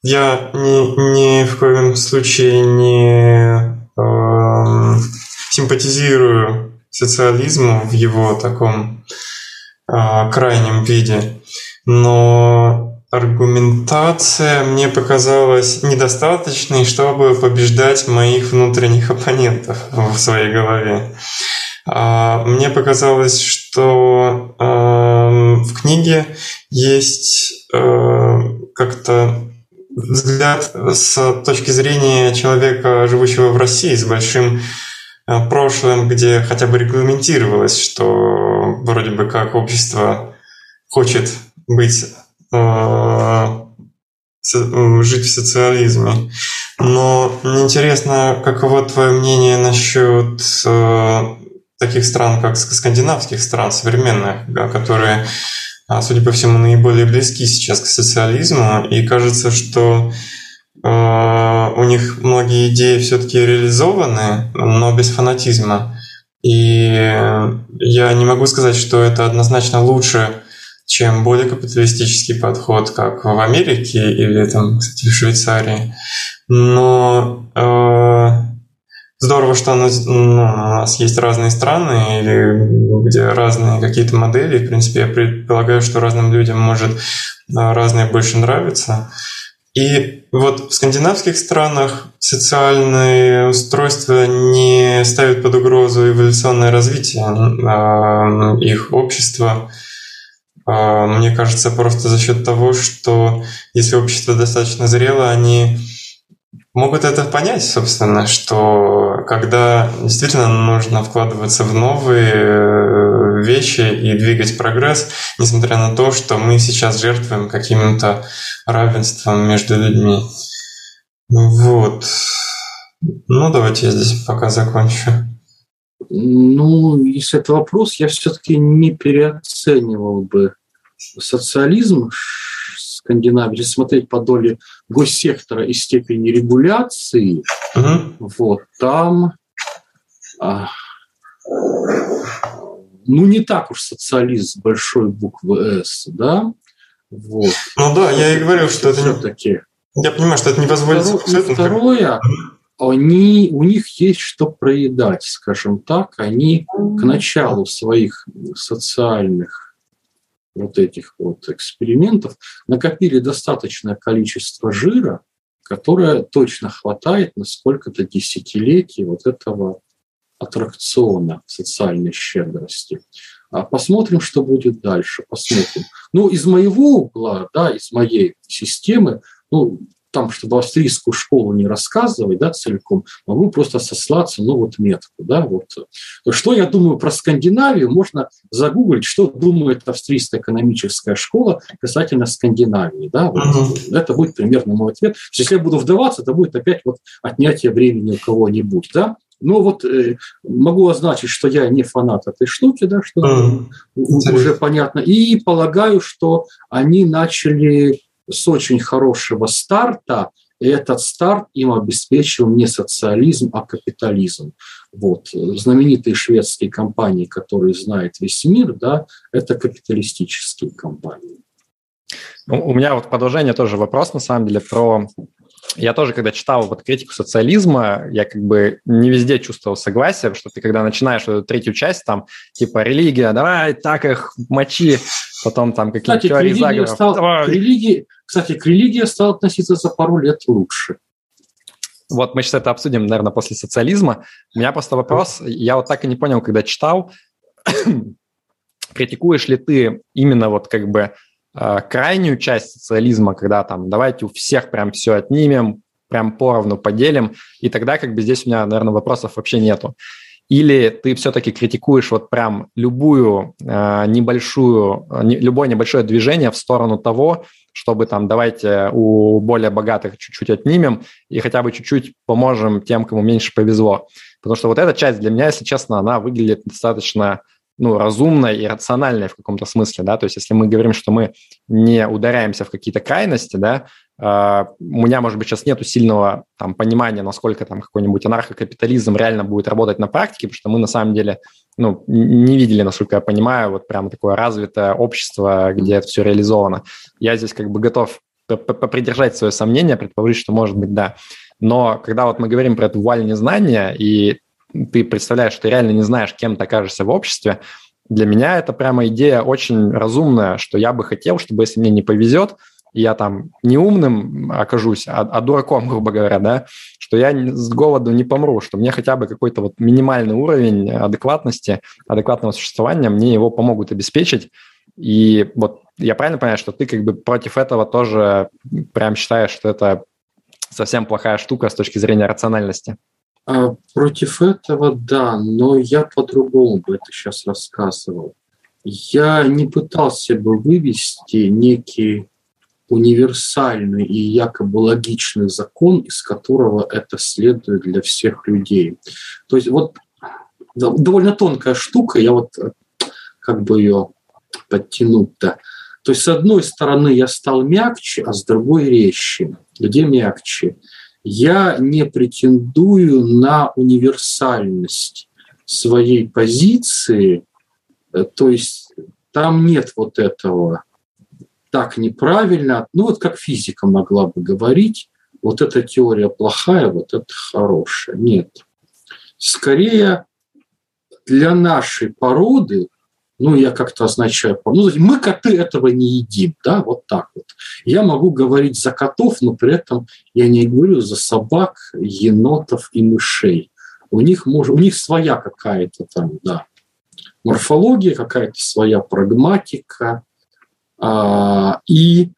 я ни, ни в коем случае не э, симпатизирую социализму в его таком э, крайнем виде, но аргументация мне показалась недостаточной, чтобы побеждать моих внутренних оппонентов в своей голове. А, мне показалось, что в книге есть как-то взгляд с точки зрения человека, живущего в России, с большим прошлым, где хотя бы регламентировалось, что вроде бы как общество хочет быть Э, жить в социализме. Но мне интересно, каково твое мнение насчет э, таких стран, как скандинавских стран современных, которые, а, судя по всему, наиболее близки сейчас к социализму, и кажется, что э, у них многие идеи все-таки реализованы, но без фанатизма. И я не могу сказать, что это однозначно лучше чем более капиталистический подход, как в Америке или там, кстати, в Швейцарии. Но э, здорово, что нас, ну, у нас есть разные страны, или где разные какие-то модели. В принципе, я предполагаю, что разным людям может э, разное больше нравиться. И вот в скандинавских странах социальные устройства не ставят под угрозу эволюционное развитие э, их общества. А, мне кажется, просто за счет того, что если общество достаточно зрело, они могут это понять, собственно, что когда действительно нужно вкладываться в новые э, вещи и двигать прогресс, несмотря на то, что мы сейчас жертвуем каким-то равенством между людьми. Вот. Ну, давайте я здесь пока закончу. Ну, если это вопрос, я все-таки не переоценивал бы социализм Скандинавии, если смотреть по доле госсектора и степени регуляции, uh-huh. вот там а, ну не так уж социализм с большой буквы «С», да? Вот. Ну да, я и говорю, что это все-таки. Я понимаю, что это не позволит. Второе, второе они, у них есть что проедать, скажем так. Они к началу своих социальных вот этих вот экспериментов накопили достаточное количество жира, которое точно хватает на сколько-то десятилетий вот этого аттракциона социальной щедрости. А посмотрим, что будет дальше, посмотрим. Ну, из моего угла, да, из моей системы, ну, там, чтобы австрийскую школу не рассказывать, да, целиком, могу просто сослаться, ну, вот метку, да, вот. Что я думаю про Скандинавию, можно загуглить, что думает австрийская экономическая школа касательно Скандинавии, да, вот. uh-huh. это будет примерно мой ответ. Если я буду вдаваться, это будет опять вот отнятие времени у кого-нибудь, да, но вот э, могу означить, что я не фанат этой штуки, да, что mm. уже понятно. И полагаю, что они начали с очень хорошего старта, и этот старт им обеспечил не социализм, а капитализм. Вот. Знаменитые шведские компании, которые знает весь мир, да, это капиталистические компании. Ну, у меня вот продолжение тоже вопрос, на самом деле, про я тоже, когда читал вот критику социализма, я как бы не везде чувствовал согласие, что ты когда начинаешь эту третью часть, там, типа, религия, давай, так их мочи, потом там какие-то теории заговоров. Стал, к религии, кстати, к религии стал относиться за пару лет лучше. Вот мы сейчас это обсудим, наверное, после социализма. У меня просто вопрос, я вот так и не понял, когда читал, критикуешь ли ты именно вот как бы Э, крайнюю часть социализма, когда там давайте у всех прям все отнимем, прям поровну поделим, и тогда как бы здесь у меня, наверное, вопросов вообще нету. Или ты все-таки критикуешь вот прям любую э, небольшую, не, любое небольшое движение в сторону того, чтобы там давайте у более богатых чуть-чуть отнимем и хотя бы чуть-чуть поможем тем, кому меньше повезло. Потому что вот эта часть для меня, если честно, она выглядит достаточно ну, разумное и рациональное в каком-то смысле, да, то есть если мы говорим, что мы не ударяемся в какие-то крайности, да, Uh, у меня, может быть, сейчас нету сильного там, понимания, насколько там какой-нибудь анархокапитализм реально будет работать на практике, потому что мы на самом деле ну, не видели, насколько я понимаю, вот прям такое развитое общество, где это все реализовано. Я здесь как бы готов попридержать свое сомнение, предположить, что может быть да. Но когда вот мы говорим про эту вуаль незнания, и ты представляешь, что ты реально не знаешь, кем ты окажешься в обществе, для меня это прямо идея очень разумная, что я бы хотел, чтобы если мне не повезет, я там не умным окажусь, а, а дураком, грубо говоря, да, что я с голоду не помру, что мне хотя бы какой-то вот минимальный уровень адекватности, адекватного существования, мне его помогут обеспечить. И вот я правильно понимаю, что ты как бы против этого тоже прям считаешь, что это совсем плохая штука с точки зрения рациональности? А против этого, да, но я по-другому бы это сейчас рассказывал. Я не пытался бы вывести некий универсальный и якобы логичный закон, из которого это следует для всех людей. То есть вот довольно тонкая штука, я вот э, как бы ее подтянуть-то. То есть с одной стороны я стал мягче, а с другой резче. Где мягче? я не претендую на универсальность своей позиции, э, то есть там нет вот этого так неправильно, ну вот как физика могла бы говорить, вот эта теория плохая, вот это хорошая. Нет. Скорее, для нашей породы ну, я как-то означаю, ну, мы коты этого не едим, да, вот так вот. Я могу говорить за котов, но при этом я не говорю за собак, енотов и мышей. У них, может, у них своя какая-то там, да, морфология, какая-то своя прагматика, и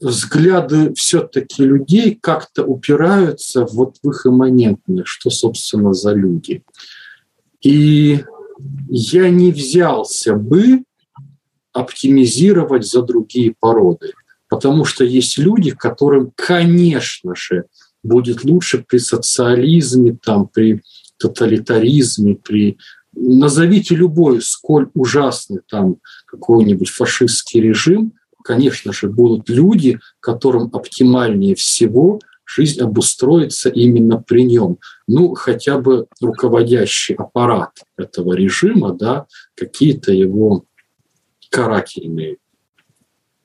взгляды все-таки людей как-то упираются вот в их имманентное, что, собственно, за люди. И я не взялся бы оптимизировать за другие породы, потому что есть люди, которым, конечно же, будет лучше при социализме, там, при тоталитаризме, при назовите любой, сколь ужасный там какой-нибудь фашистский режим, конечно же, будут люди, которым оптимальнее всего – жизнь обустроится именно при нем. Ну, хотя бы руководящий аппарат этого режима, да, какие-то его карательные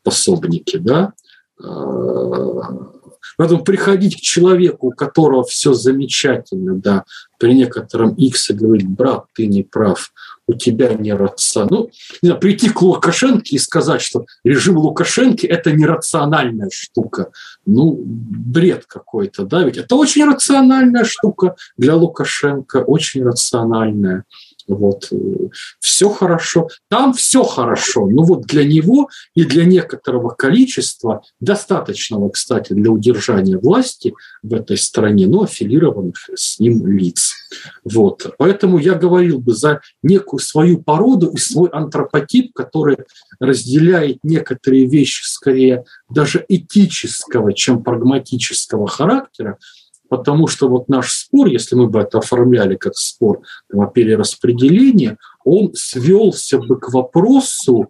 пособники, да, а, Поэтому приходить к человеку, у которого все замечательно, да, при некотором X и говорить, брат, ты не прав, у тебя не рацион. Ну, не знаю, прийти к Лукашенко и сказать, что режим Лукашенко – это нерациональная штука. Ну, бред какой-то, да, ведь это очень рациональная штука для Лукашенко, очень рациональная. Вот. Все хорошо. Там все хорошо. Но вот для него и для некоторого количества, достаточного, кстати, для удержания власти в этой стране, но аффилированных с ним лиц. Вот. Поэтому я говорил бы за некую свою породу и свой антропотип, который разделяет некоторые вещи скорее даже этического, чем прагматического характера, Потому что вот наш спор, если мы бы это оформляли как спор там, о перераспределении, он свелся бы к вопросу,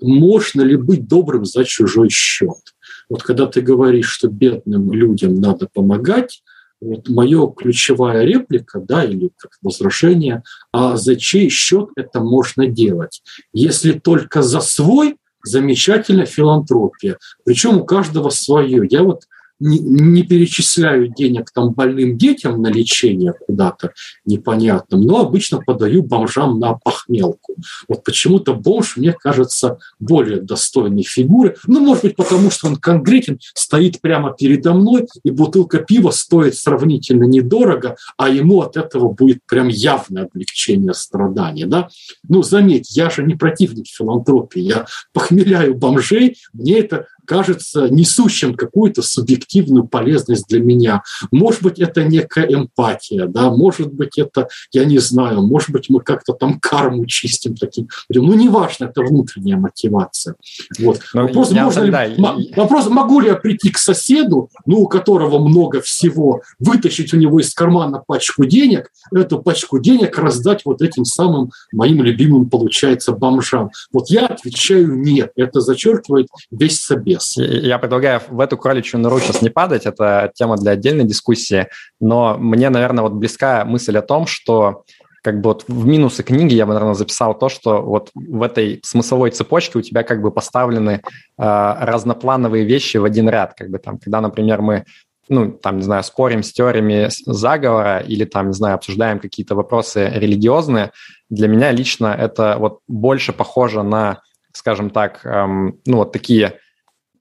можно ли быть добрым за чужой счет. Вот когда ты говоришь, что бедным людям надо помогать, вот моя ключевая реплика, да, или как возражение, а за чей счет это можно делать? Если только за свой, замечательная филантропия. Причем у каждого свое. Я вот не, не перечисляю денег там больным детям на лечение куда-то непонятным, но обычно подаю бомжам на похмелку. Вот почему-то бомж, мне кажется, более достойной фигуры. Ну, может быть, потому что он конкретен, стоит прямо передо мной, и бутылка пива стоит сравнительно недорого, а ему от этого будет прям явное облегчение страданий. Да? Ну, заметь, я же не противник филантропии, я похмеляю бомжей, мне это кажется несущим какую-то субъективную полезность для меня. Может быть, это некая эмпатия, да, может быть, это, я не знаю, может быть, мы как-то там карму чистим таким. Ну, неважно, это внутренняя мотивация. Вот. Но ну, вопрос, можно тогда... ли, вопрос, могу ли я прийти к соседу, ну, у которого много всего, вытащить у него из кармана пачку денег, эту пачку денег раздать вот этим самым моим любимым, получается, бомжам. Вот я отвечаю нет. Это зачеркивает весь собес. Я предлагаю в эту кроличью нору сейчас не падать, это тема для отдельной дискуссии, но мне, наверное, вот близка мысль о том, что как бы вот в минусы книги я бы, наверное, записал то, что вот в этой смысловой цепочке у тебя как бы поставлены э, разноплановые вещи в один ряд, как бы там, когда, например, мы ну, там, не знаю, спорим с теориями заговора или там, не знаю, обсуждаем какие-то вопросы религиозные, для меня лично это вот больше похоже на, скажем так, эм, ну, вот такие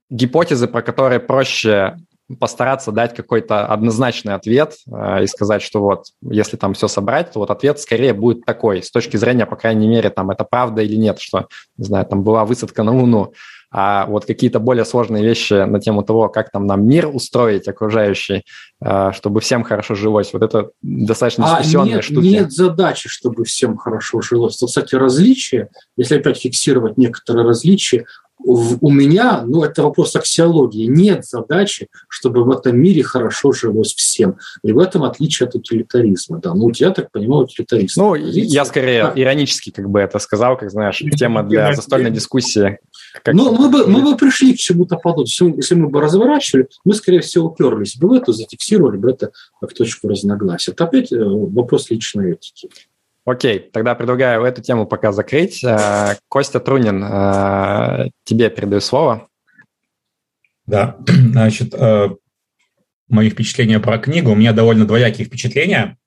гипотезы, про которые проще постараться дать какой-то однозначный ответ э, и сказать, что вот, если там все собрать, то вот ответ скорее будет такой, с точки зрения, по крайней мере, там, это правда или нет, что, не знаю, там была высадка на Луну, а вот какие-то более сложные вещи на тему того, как там нам мир устроить окружающий, э, чтобы всем хорошо жилось, вот это достаточно а дискуссионные нет, штуки. Нет задачи, чтобы всем хорошо жилось. То, кстати, различия, если опять фиксировать некоторые различия, у меня, ну, это вопрос аксиологии, нет задачи, чтобы в этом мире хорошо жилось всем. И в этом отличие от утилитаризма. Да. Ну, я так понимаю, утилитаризм. Ну, позиция. я скорее да. иронически как бы это сказал, как знаешь, тема для застольной дискуссии. Как ну, мы бы, мы бы пришли к чему-то подобному. Если мы бы разворачивали, мы, скорее всего, уперлись бы в это, зафиксировали бы это как точку разногласия. Это опять э, вопрос личной этики. Окей, тогда предлагаю эту тему пока закрыть. Э, Костя Трунин, э, тебе передаю слово. Да, значит, э, мои впечатления про книгу. У меня довольно двоякие впечатления.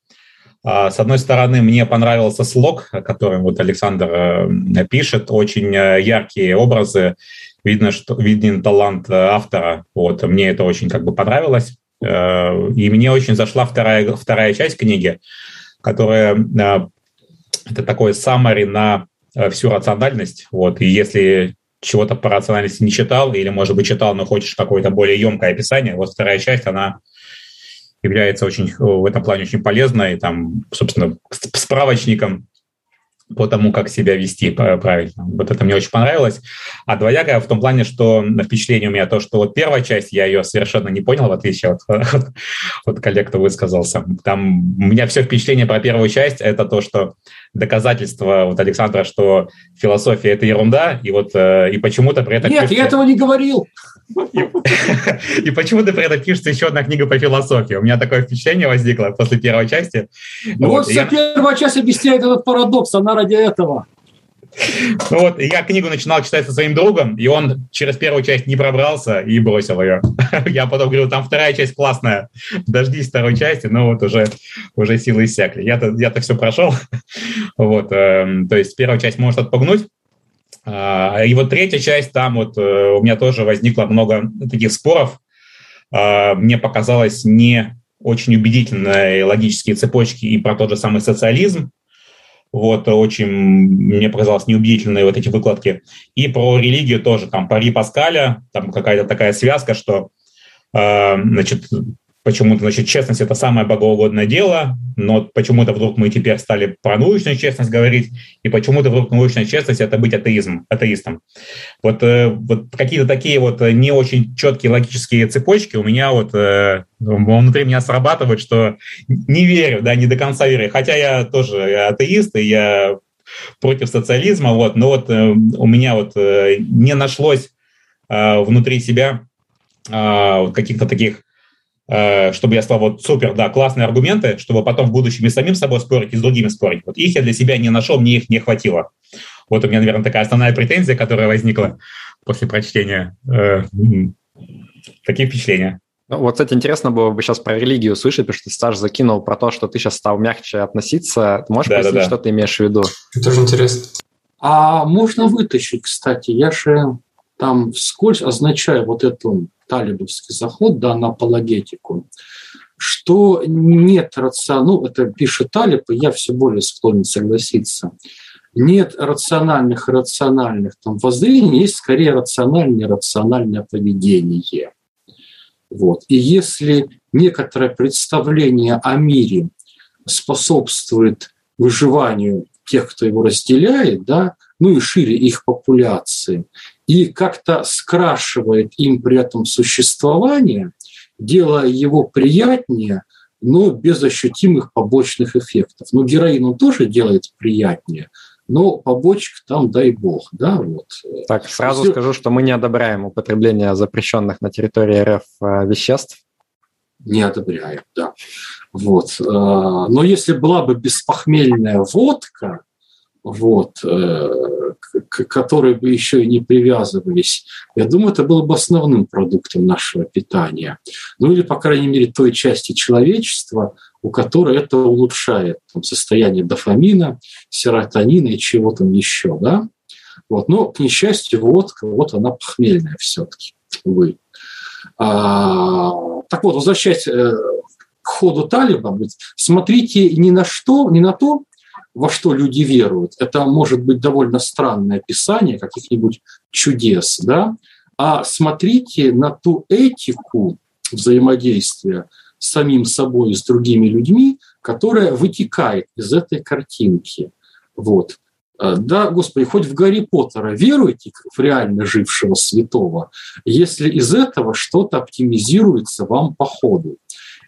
А, с одной стороны, мне понравился слог, который вот Александр пишет, очень яркие образы, видно, что виден талант автора. Вот, мне это очень как бы понравилось. И мне очень зашла вторая, вторая часть книги, которая это такой summary на э, всю рациональность. Вот. И если чего-то по рациональности не читал, или, может быть, читал, но хочешь какое-то более емкое описание, вот вторая часть, она является очень в этом плане очень полезной, там, собственно, справочником по тому, как себя вести правильно. Вот это мне очень понравилось. А двоякая в том плане, что впечатление у меня то, что вот первая часть, я ее совершенно не понял, в отличие от, от, от коллег, кто высказался. Там у меня все впечатление про первую часть – это то, что доказательство вот Александра, что философия – это ерунда, и вот э, и почему-то при этом... Нет, пишется... я этого не говорил! И, почему-то при этом пишется еще одна книга по философии. У меня такое впечатление возникло после первой части. Ну вот, вся первая часть объясняет этот парадокс, она ради этого. Ну вот, я книгу начинал читать со своим другом, и он через первую часть не пробрался и бросил ее. Я потом говорю, там вторая часть классная, дождись второй части, но вот уже, уже силы иссякли. Я-то, я-то все прошел. Вот, э, то есть первая часть может отпугнуть, а, и вот третья часть, там вот э, у меня тоже возникло много таких споров. А, мне показалось не очень убедительные логические цепочки и про тот же самый социализм, Вот, очень мне показалось неубедительные вот эти выкладки. И про религию тоже, там, пари Паскаля, там какая-то такая связка, что, э, значит, Почему-то, значит, честность – это самое богоугодное дело, но почему-то вдруг мы теперь стали про научную честность говорить, и почему-то вдруг научная честность – это быть атеизм, атеистом. Вот, э, вот какие-то такие вот не очень четкие логические цепочки у меня вот э, внутри меня срабатывают, что не верю, да, не до конца верю. Хотя я тоже атеист, и я против социализма, вот, но вот э, у меня вот не нашлось внутри себя каких-то таких Э, чтобы я сказал, вот супер, да, классные аргументы, чтобы потом в будущем и самим собой спорить, и с другими спорить. Вот их я для себя не нашел, мне их не хватило. Вот у меня, наверное, такая основная претензия, которая возникла после прочтения. Э, такие впечатления. Ну, вот, кстати, интересно было бы сейчас про религию услышать, потому что Стаж закинул про то, что ты сейчас стал мягче относиться. Ты можешь да, пояснить, да, да. что ты имеешь в виду? Это же интересно. А можно вытащить, кстати, я же там вскользь означаю вот эту талибовский заход да, на апологетику, что нет рационального, ну, это пишет Талиб, и я все более склонен согласиться, нет рациональных и рациональных там воззрений, есть скорее рациональное и рациональное поведение. Вот. И если некоторое представление о мире способствует выживанию тех, кто его разделяет, да, ну и шире их популяции, и как-то скрашивает им при этом существование, делая его приятнее, но без ощутимых побочных эффектов. Ну, героин он тоже делает приятнее, но побочек там, дай бог, да, вот. Так, сразу Все... скажу, что мы не одобряем употребление запрещенных на территории РФ э, веществ. Не одобряем, да. Вот. Э, но если была бы беспохмельная водка, вот, э, к которой бы еще и не привязывались, я думаю, это было бы основным продуктом нашего питания. Ну или, по крайней мере, той части человечества, у которой это улучшает там, состояние дофамина, серотонина и чего там еще, да? Вот. Но, к несчастью, водка, вот она похмельная все-таки, увы. А, так вот, возвращаясь э, к ходу Талиба, смотрите не на что, не на то, во что люди веруют. Это может быть довольно странное описание каких-нибудь чудес, да? А смотрите на ту этику взаимодействия с самим собой и с другими людьми, которая вытекает из этой картинки. Вот. Э, да, Господи, хоть в Гарри Поттера веруете в реально жившего святого, если из этого что-то оптимизируется вам по ходу.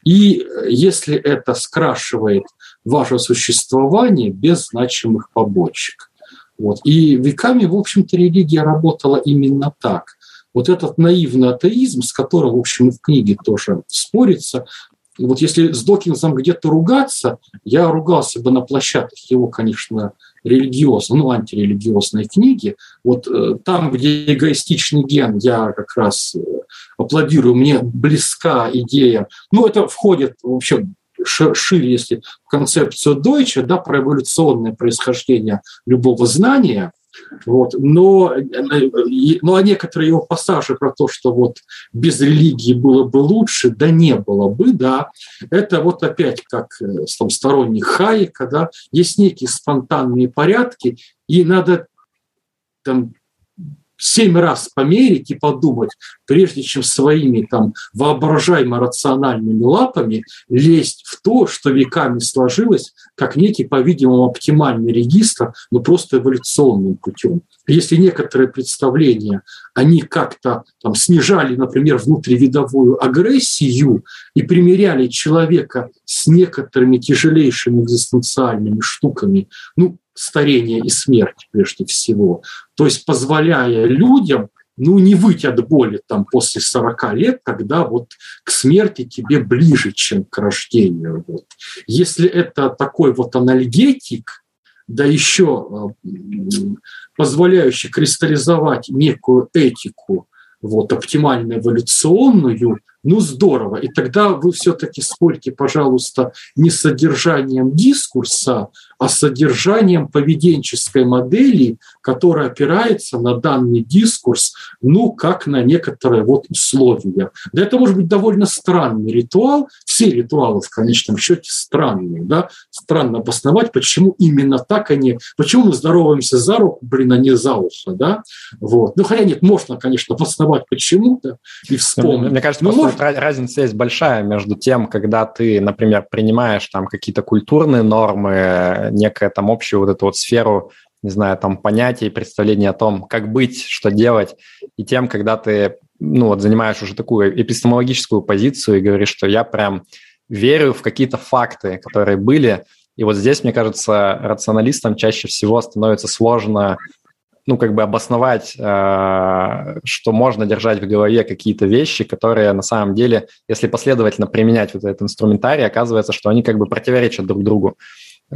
И если это скрашивает ваше существование без значимых побочек. Вот. И веками, в общем-то, религия работала именно так. Вот этот наивный атеизм, с которым, в общем, в книге тоже спорится, вот если с Докинсом где-то ругаться, я ругался бы на площадках его, конечно, религиозной, ну, антирелигиозной книги. Вот э, там, где эгоистичный ген, я как раз э, аплодирую, мне близка идея. Ну, это входит вообще шире, если концепцию Дойча, да, про эволюционное происхождение любого знания, вот. Но, ну, а некоторые его пассажи про то, что вот без религии было бы лучше, да не было бы, да, это вот опять как э, там, сторонник Хайека, да, есть некие спонтанные порядки, и надо там семь раз померить и подумать, прежде чем своими там воображаемо рациональными лапами лезть в то, что веками сложилось, как некий, по-видимому, оптимальный регистр, но просто эволюционным путем. Если некоторые представления, они как-то там снижали, например, внутривидовую агрессию и примеряли человека с некоторыми тяжелейшими экзистенциальными штуками, ну, старение и смерть прежде всего. То есть позволяя людям ну, не выйти от боли там после 40 лет, когда вот к смерти тебе ближе, чем к рождению. Вот. Если это такой вот анальгетик, да еще э, позволяющий кристаллизовать некую этику, вот, оптимально эволюционную, ну здорово. И тогда вы все-таки спорьте, пожалуйста, не с содержанием дискурса, а содержанием поведенческой модели, которая опирается на данный дискурс, ну, как на некоторые вот условия. Да это может быть довольно странный ритуал, все ритуалы в конечном счете странные, да, странно обосновать, почему именно так они, почему мы здороваемся за руку, блин, а не за ухо, да, вот. Ну, хотя нет, можно, конечно, обосновать почему-то и вспомнить. Мне кажется, Но может... разница есть большая между тем, когда ты, например, принимаешь там какие-то культурные нормы, некая там общую вот эту вот сферу не знаю, там понятий, представления о том, как быть, что делать, и тем, когда ты ну, вот занимаешь уже такую эпистемологическую позицию и говоришь, что я прям верю в какие-то факты, которые были. И вот здесь, мне кажется, рационалистам чаще всего становится сложно ну, как бы обосновать, э, что можно держать в голове какие-то вещи, которые на самом деле, если последовательно применять вот этот инструментарий, оказывается, что они как бы противоречат друг другу.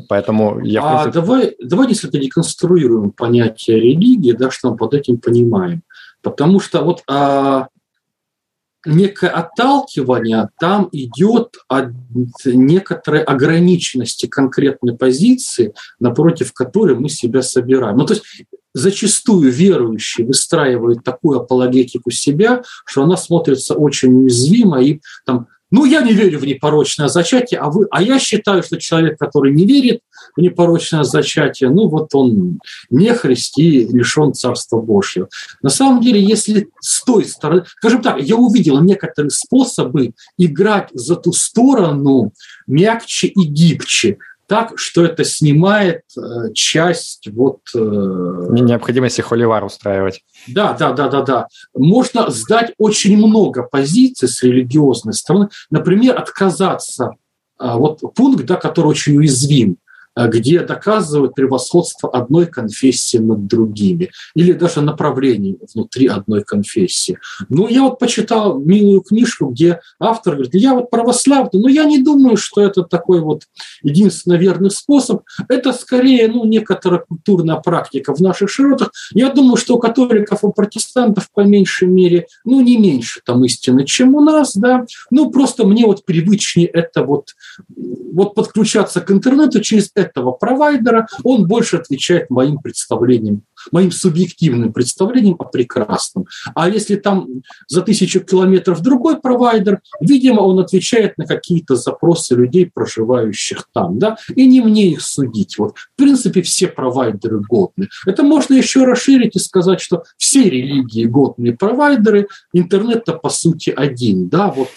Поэтому я... А принципе... давай, давай несколько деконструируем понятие религии, да, что мы под этим понимаем. Потому что вот а, некое отталкивание там идет от некоторой ограниченности конкретной позиции, напротив которой мы себя собираем. Ну, то есть зачастую верующие выстраивают такую апологетику себя, что она смотрится очень уязвимо и там ну, я не верю в непорочное зачатие, а, вы, а я считаю, что человек, который не верит в непорочное зачатие, ну, вот он не христи, лишен Царства Божьего. На самом деле, если с той стороны, скажем так, я увидел некоторые способы играть за ту сторону мягче и гибче, так, что это снимает э, часть вот... Э, Необходимости холивар устраивать. Да, да, да, да, да. Можно сдать очень много позиций с религиозной стороны. Например, отказаться а, вот пункт, да, который очень уязвим. Э, где доказывают превосходство одной конфессии над другими, или даже направлений внутри одной конфессии. Ну, я вот почитал милую книжку, где автор говорит, я вот православный, но я не думаю, что это такой вот единственно верный способ. Это скорее, ну, некоторая культурная практика в наших широтах. Я думаю, что у католиков, у протестантов по меньшей мере, ну, не меньше там истины, чем у нас, да. Ну, просто мне вот привычнее это вот, вот подключаться к интернету через этого провайдера, он больше отвечает моим представлениям, моим субъективным представлениям о прекрасном. А если там за тысячу километров другой провайдер, видимо, он отвечает на какие-то запросы людей, проживающих там. Да? И не мне их судить. Вот. В принципе, все провайдеры годны. Это можно еще расширить и сказать, что все религии годные провайдеры, интернет-то по сути один. Да? Вот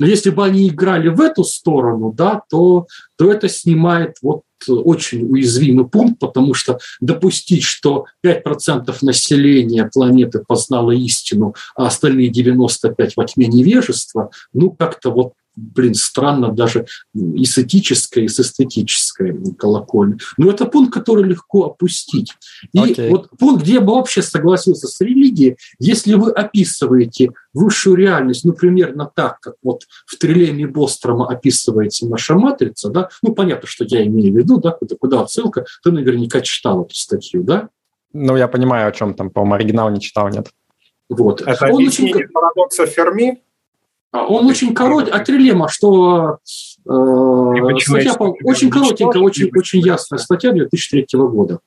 если бы они играли в эту сторону, да, то, то это снимает вот очень уязвимый пункт, потому что допустить, что 5% населения планеты познало истину, а остальные 95 во тьме невежества, ну как-то вот блин, странно даже и с этической, и с эстетической колокольни. Но это пункт, который легко опустить. И okay. вот пункт, где я бы вообще согласился с религией, если вы описываете высшую реальность, ну, примерно так, как вот в трилемме Бострома описывается наша матрица, да, ну, понятно, что я имею в виду, да, куда, куда отсылка, ты наверняка читал эту статью, да? Ну, я понимаю, о чем там, по-моему, оригинал не читал, нет. Вот. Это Он очень... парадокса Ферми? А он очень короткий, от Релема, что э, статья очень коротенькая, очень, очень ясная статья 2003 года,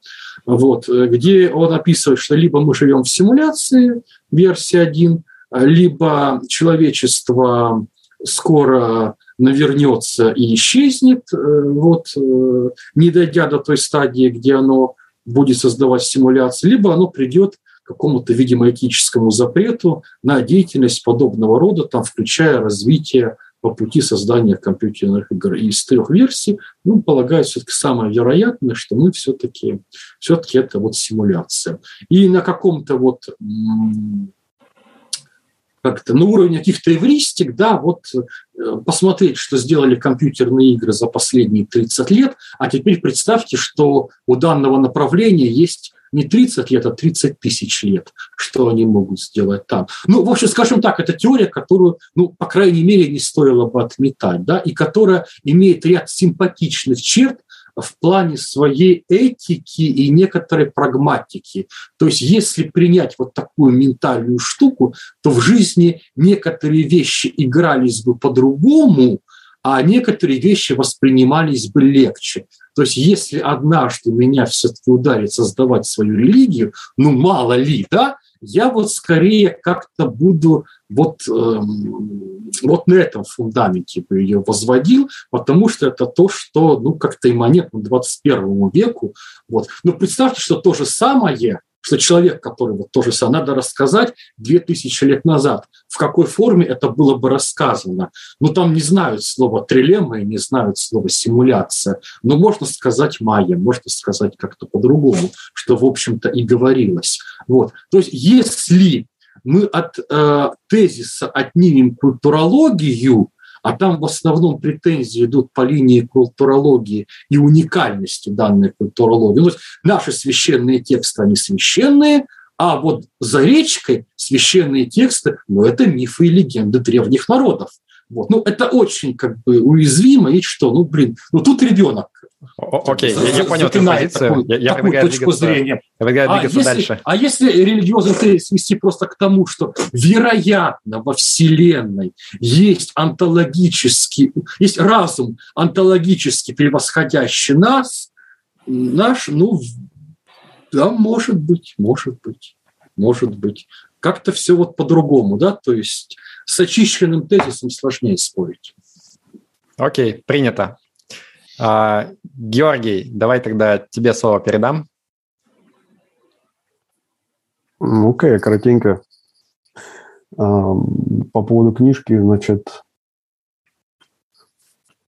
вот, где он описывает, что либо мы живем в симуляции, версия 1, либо человечество скоро навернется и исчезнет, э, вот, э, не дойдя до той стадии, где оно будет создавать симуляции, либо оно придет какому-то, видимо, этическому запрету на деятельность подобного рода, там, включая развитие по пути создания компьютерных игр. И из трех версий, ну, полагаю, все-таки самое вероятное, что мы все-таки, все-таки это вот симуляция. И на каком-то вот как-то на уровне каких-то эвристик, да, вот э, посмотреть, что сделали компьютерные игры за последние 30 лет, а теперь представьте, что у данного направления есть не 30 лет, а 30 тысяч лет, что они могут сделать там. Ну, в общем, скажем так, это теория, которую, ну, по крайней мере, не стоило бы отметать, да, и которая имеет ряд симпатичных черт, в плане своей этики и некоторой прагматики. То есть если принять вот такую ментальную штуку, то в жизни некоторые вещи игрались бы по-другому, а некоторые вещи воспринимались бы легче. То есть если однажды меня все-таки ударит создавать свою религию, ну мало ли, да, я вот скорее как-то буду вот, э, вот на этом фундаменте бы ее возводил, потому что это то, что, ну, как-то имманентно 21 веку. Вот. Но представьте, что то же самое что человек, который вот тоже самое, надо рассказать 2000 лет назад, в какой форме это было бы рассказано. Ну, там не знают слова трилемма и не знают слова симуляция, но можно сказать майя, можно сказать как-то по-другому, что, в общем-то, и говорилось. Вот. То есть, если мы от э, тезиса отнимем культурологию, а там в основном претензии идут по линии культурологии и уникальности данной культурологии. Ну, то есть наши священные тексты, они священные, а вот за речкой священные тексты, ну, это мифы и легенды древних народов. Вот. Ну, это очень как бы уязвимо, и что, ну, блин, ну, тут ребенок Окей, okay, я, я понял твою позицию. Такую, я, я такую точку зрения. Я а если, дальше. А если религиозно ты свести просто к тому, что вероятно во Вселенной есть онтологический, есть разум онтологически превосходящий нас, наш, ну, да, может быть, может быть, может быть. Как-то все вот по-другому, да, то есть с очищенным тезисом сложнее спорить. Окей, принято. А, Георгий, давай тогда тебе слово передам. Ну-ка, я коротенько. А, по поводу книжки, значит,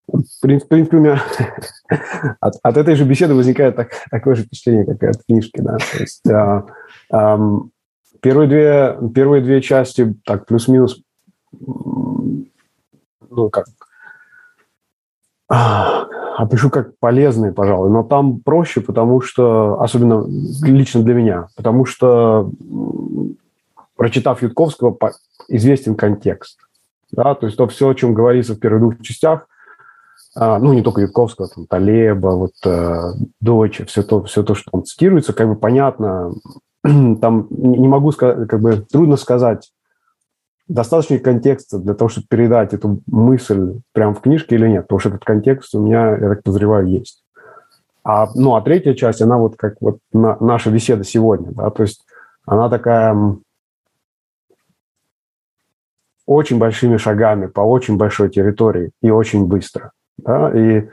в принципе, у меня от, от этой же беседы возникает так, такое же впечатление, как и от книжки. Да? То есть, а, а, первые, две, первые две части, так, плюс-минус, ну, как, опишу как полезные, пожалуй, но там проще, потому что, особенно лично для меня, потому что, прочитав Ютковского, известен контекст. Да, то есть то все, о чем говорится в первых двух частях, а, ну, не только Ютковского, там, Талеба, вот, э, Доча, все то, все то, что там цитируется, как бы понятно, там не могу сказать, как бы трудно сказать, достаточно контекста для того, чтобы передать эту мысль прямо в книжке или нет, потому что этот контекст у меня, я так подозреваю, есть. А, ну, а третья часть, она вот как вот на, наша беседа сегодня, да, то есть она такая очень большими шагами по очень большой территории и очень быстро, да, и, э,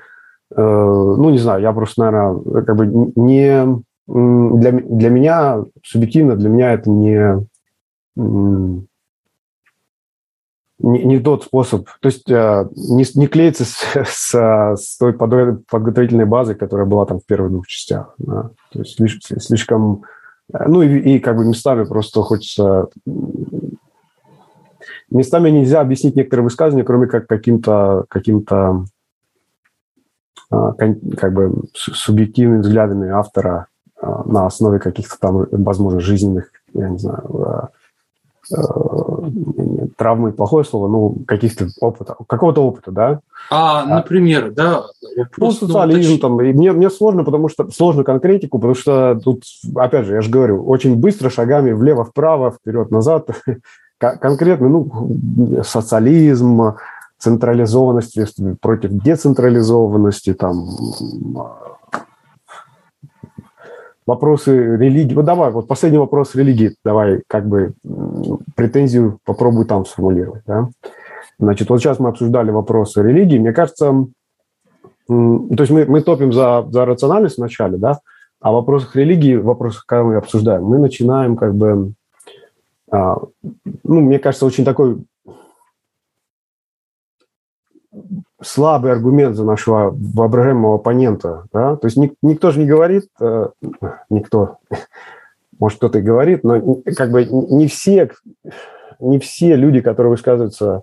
ну, не знаю, я просто, наверное, как бы не, для, для меня, субъективно, для меня это не, не, не тот способ, то есть э, не, не клеится с, с, с той подготовительной базой, которая была там в первых двух частях. Да. То есть слишком, слишком э, ну и, и как бы местами просто хочется... Местами нельзя объяснить некоторые высказывания, кроме как каким-то каким-то э, как бы субъективными взглядами автора на основе каких-то там, возможно, жизненных, я не знаю, Э, травмы плохое слово, ну, каких-то опыта, какого-то опыта, да. А, а например, да. Ну, социализм там, и мне, мне сложно, потому что, сложно конкретику, потому что тут, опять же, я же говорю, очень быстро шагами влево-вправо, вперед-назад, конкретно, ну, социализм, централизованность против децентрализованности, там, вопросы религии. Вот давай, вот последний вопрос религии. Давай как бы претензию попробуй там сформулировать. Да? Значит, вот сейчас мы обсуждали вопросы религии. Мне кажется, то есть мы, мы топим за, за рациональность вначале, да, а в вопросах религии, в вопросах, когда мы обсуждаем, мы начинаем как бы, а, ну, мне кажется, очень такой слабый аргумент за нашего воображаемого оппонента. Да? То есть ник- никто же не говорит, э, никто, может, кто-то и говорит, но как бы не все, не все люди, которые высказываются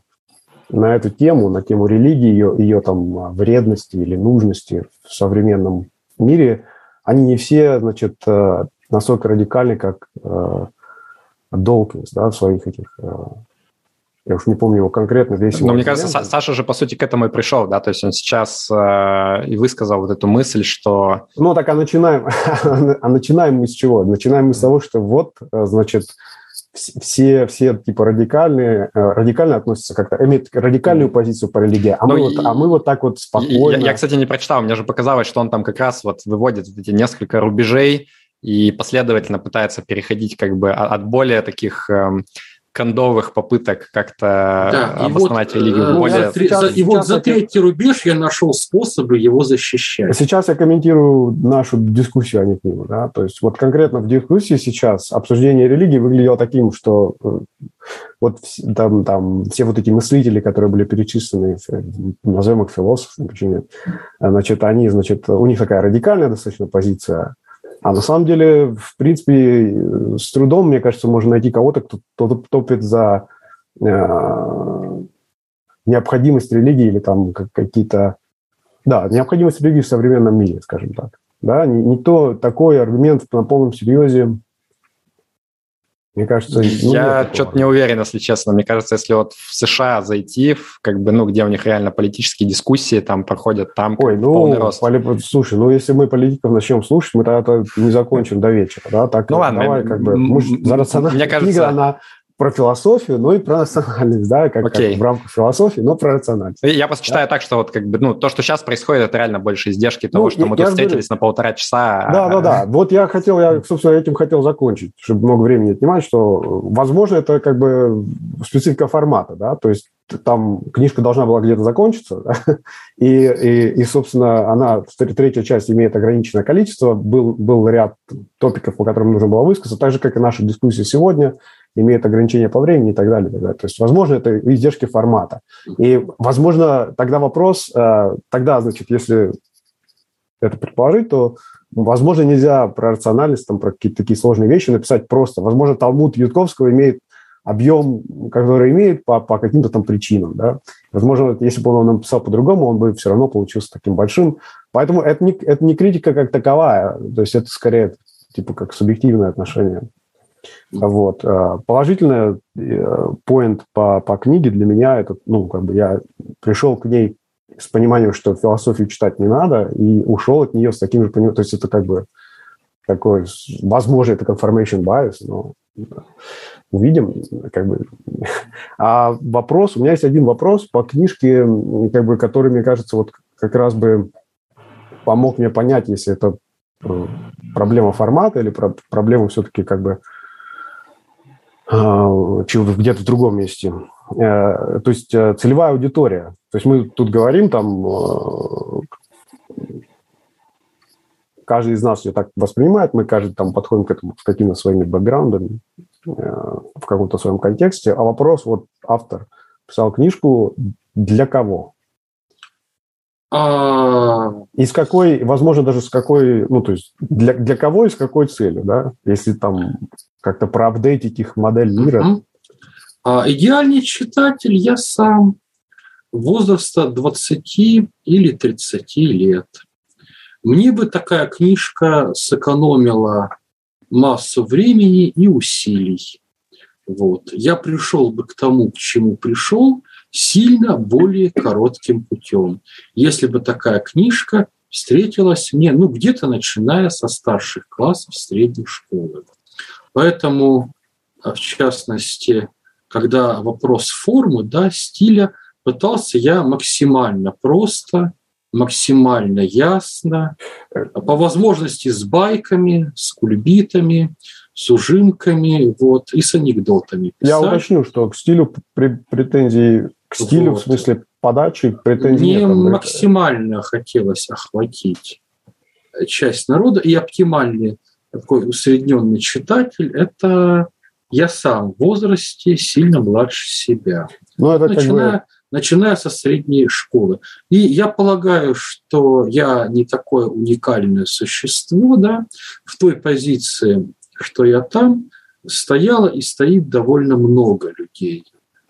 на эту тему, на тему религии, ее, ее там вредности или нужности в современном мире, они не все, значит, э, настолько радикальны, как э, Долкинс, да, в своих этих э, я уж не помню его конкретно весь. Но мне кажется, Саша же, по сути, к этому и пришел, да, то есть он сейчас э, и высказал вот эту мысль, что... Ну, так, а начинаем, а начинаем мы с чего? Начинаем мы с того, что вот, э, значит, все, все типа радикальные, э, радикально относятся как-то, имеют радикальную позицию по религии, а, мы, и, вот, а мы вот так вот спокойно... Я, я, кстати, не прочитал, мне же показалось, что он там как раз вот выводит эти несколько рубежей и последовательно пытается переходить как бы от более таких эм, кондовых попыток как-то да, обосновать вот, религию. Ну, более... сейчас, и вот за третий рубеж я нашел способы его защищать. Сейчас я комментирую нашу дискуссию, а не книгу. Да? То есть вот конкретно в дискуссии сейчас обсуждение религии выглядело таким, что э, вот там, там все вот эти мыслители, которые были перечислены, назовем их философами, почему нет, значит, они, значит, у них такая радикальная достаточно позиция, а на самом деле, в принципе, с трудом, мне кажется, можно найти кого-то, кто, топит за э, необходимость религии или там какие-то... Да, необходимость религии в современном мире, скажем так. Да, не то такой аргумент на полном серьезе мне кажется, ну, я что-то не уверен, если честно. Мне кажется, если вот в США зайти, в, как бы, ну, где у них реально политические дискуссии там проходят, там Ой, ну, полный рост. Поли... Слушай, ну, если мы политиков начнем слушать, мы тогда не закончим до вечера, да? Так, ну, ладно. Давай, как бы, мы, за рациональная мне кажется... книга, она про философию, но и про рациональность, да, как, как в рамках философии, но про рациональность. Я просто считаю так, что вот как бы, ну, то, что сейчас происходит, это реально больше издержки того, ну, что я, мы тут встретились говорю. на полтора часа. Да, да, да. Вот я хотел, я, собственно, этим хотел закончить, чтобы много времени отнимать, что, возможно, это как бы специфика формата, да, то есть там книжка должна была где-то закончиться, да? и, и, и, собственно, она, третья часть имеет ограниченное количество, был, был ряд топиков, по которым нужно было высказаться, так же, как и наша дискуссия сегодня – имеет ограничения по времени и так далее. И так далее. То есть, возможно, это издержки формата. И, возможно, тогда вопрос, э, тогда, значит, если это предположить, то, возможно, нельзя про рациональность, там, про какие-то такие сложные вещи написать просто. Возможно, Талмуд Ютковского имеет объем, который имеет по, по каким-то там причинам. Да? Возможно, если бы он написал по-другому, он бы все равно получился таким большим. Поэтому это не, это не критика как таковая, то есть это скорее типа как субъективное отношение. Вот. Э, положительный э, поинт по, по книге для меня это, ну, как бы я пришел к ней с пониманием, что философию читать не надо, и ушел от нее с таким же пониманием. То есть это как бы такой, возможно, это confirmation bias, но увидим, как бы. А вопрос, у меня есть один вопрос по книжке, как бы, который, мне кажется, вот как раз бы помог мне понять, если это э, проблема формата или проблема все-таки как бы чем где-то в другом месте. Э, то есть э, целевая аудитория. То есть мы тут говорим там, э, каждый из нас ее так воспринимает, мы каждый там подходим к этому с какими-то своими бэкграундами в каком-то своем контексте. А вопрос, вот автор писал книжку для кого? И с какой, возможно, даже с какой, ну, то есть для, для кого и с какой целью, да? Если там как-то проапдейтить их модель мира. А идеальный читатель я сам возраста 20 или 30 лет. Мне бы такая книжка сэкономила массу времени и усилий. Вот. Я пришел бы к тому, к чему пришел, сильно более коротким путем. Если бы такая книжка встретилась мне, ну, где-то начиная со старших классов средней школы. Поэтому, а, в частности, когда вопрос формы, да, стиля, пытался я максимально просто, максимально ясно, по возможности с байками, с кульбитами, с ужимками вот, и с анекдотами. Писать. Я уточню, что к стилю претензий, к стилю вот. в смысле подачи претензий Мне нет, максимально хотелось охватить часть народа и оптимальный такой усредненный читатель – это я сам в возрасте сильно младше себя. Ну, это начиная, как бы... начиная со средней школы. И я полагаю, что я не такое уникальное существо, да, в той позиции, что я там, стояло и стоит довольно много людей.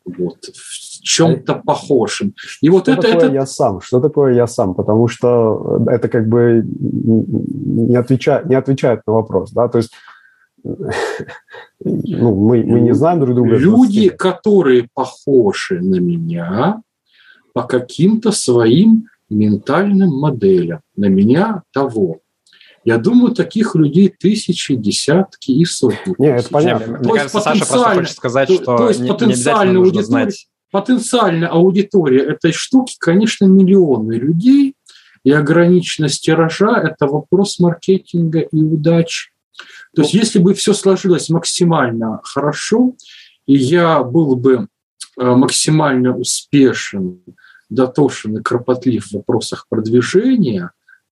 Вот, в чем-то а похожим. И что вот это, такое это... я сам? Что такое я сам? Потому что это как бы не отвечает, не отвечает на вопрос, да, то есть ну, мы, мы не знаем друг друга. Люди, которые похожи на меня по каким-то своим ментальным моделям, на меня того. Я думаю, таких людей тысячи, десятки и сотни. Нет, это понятно. Мне, кажется, Саша просто хочет сказать, то, что то есть не, потенциально не аудитория, знать. Потенциальная аудитория этой штуки, конечно, миллионы людей, и ограниченность тиража – это вопрос маркетинга и удачи. То есть если бы все сложилось максимально хорошо, и я был бы э, максимально успешен, дотошен и кропотлив в вопросах продвижения,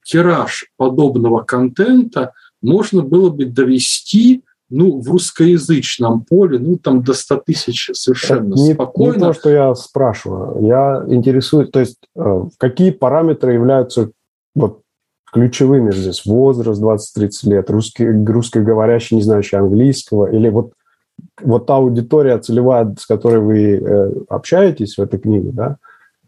тираж подобного контента можно было бы довести ну, в русскоязычном поле, ну, там до 100 тысяч совершенно не, спокойно. Не то, что я спрашиваю. Я интересуюсь, то есть э, какие параметры являются вот, ключевыми здесь? Возраст 20-30 лет, русский, русскоговорящий, не знающий английского, или вот, вот та аудитория целевая, с которой вы э, общаетесь в этой книге, да,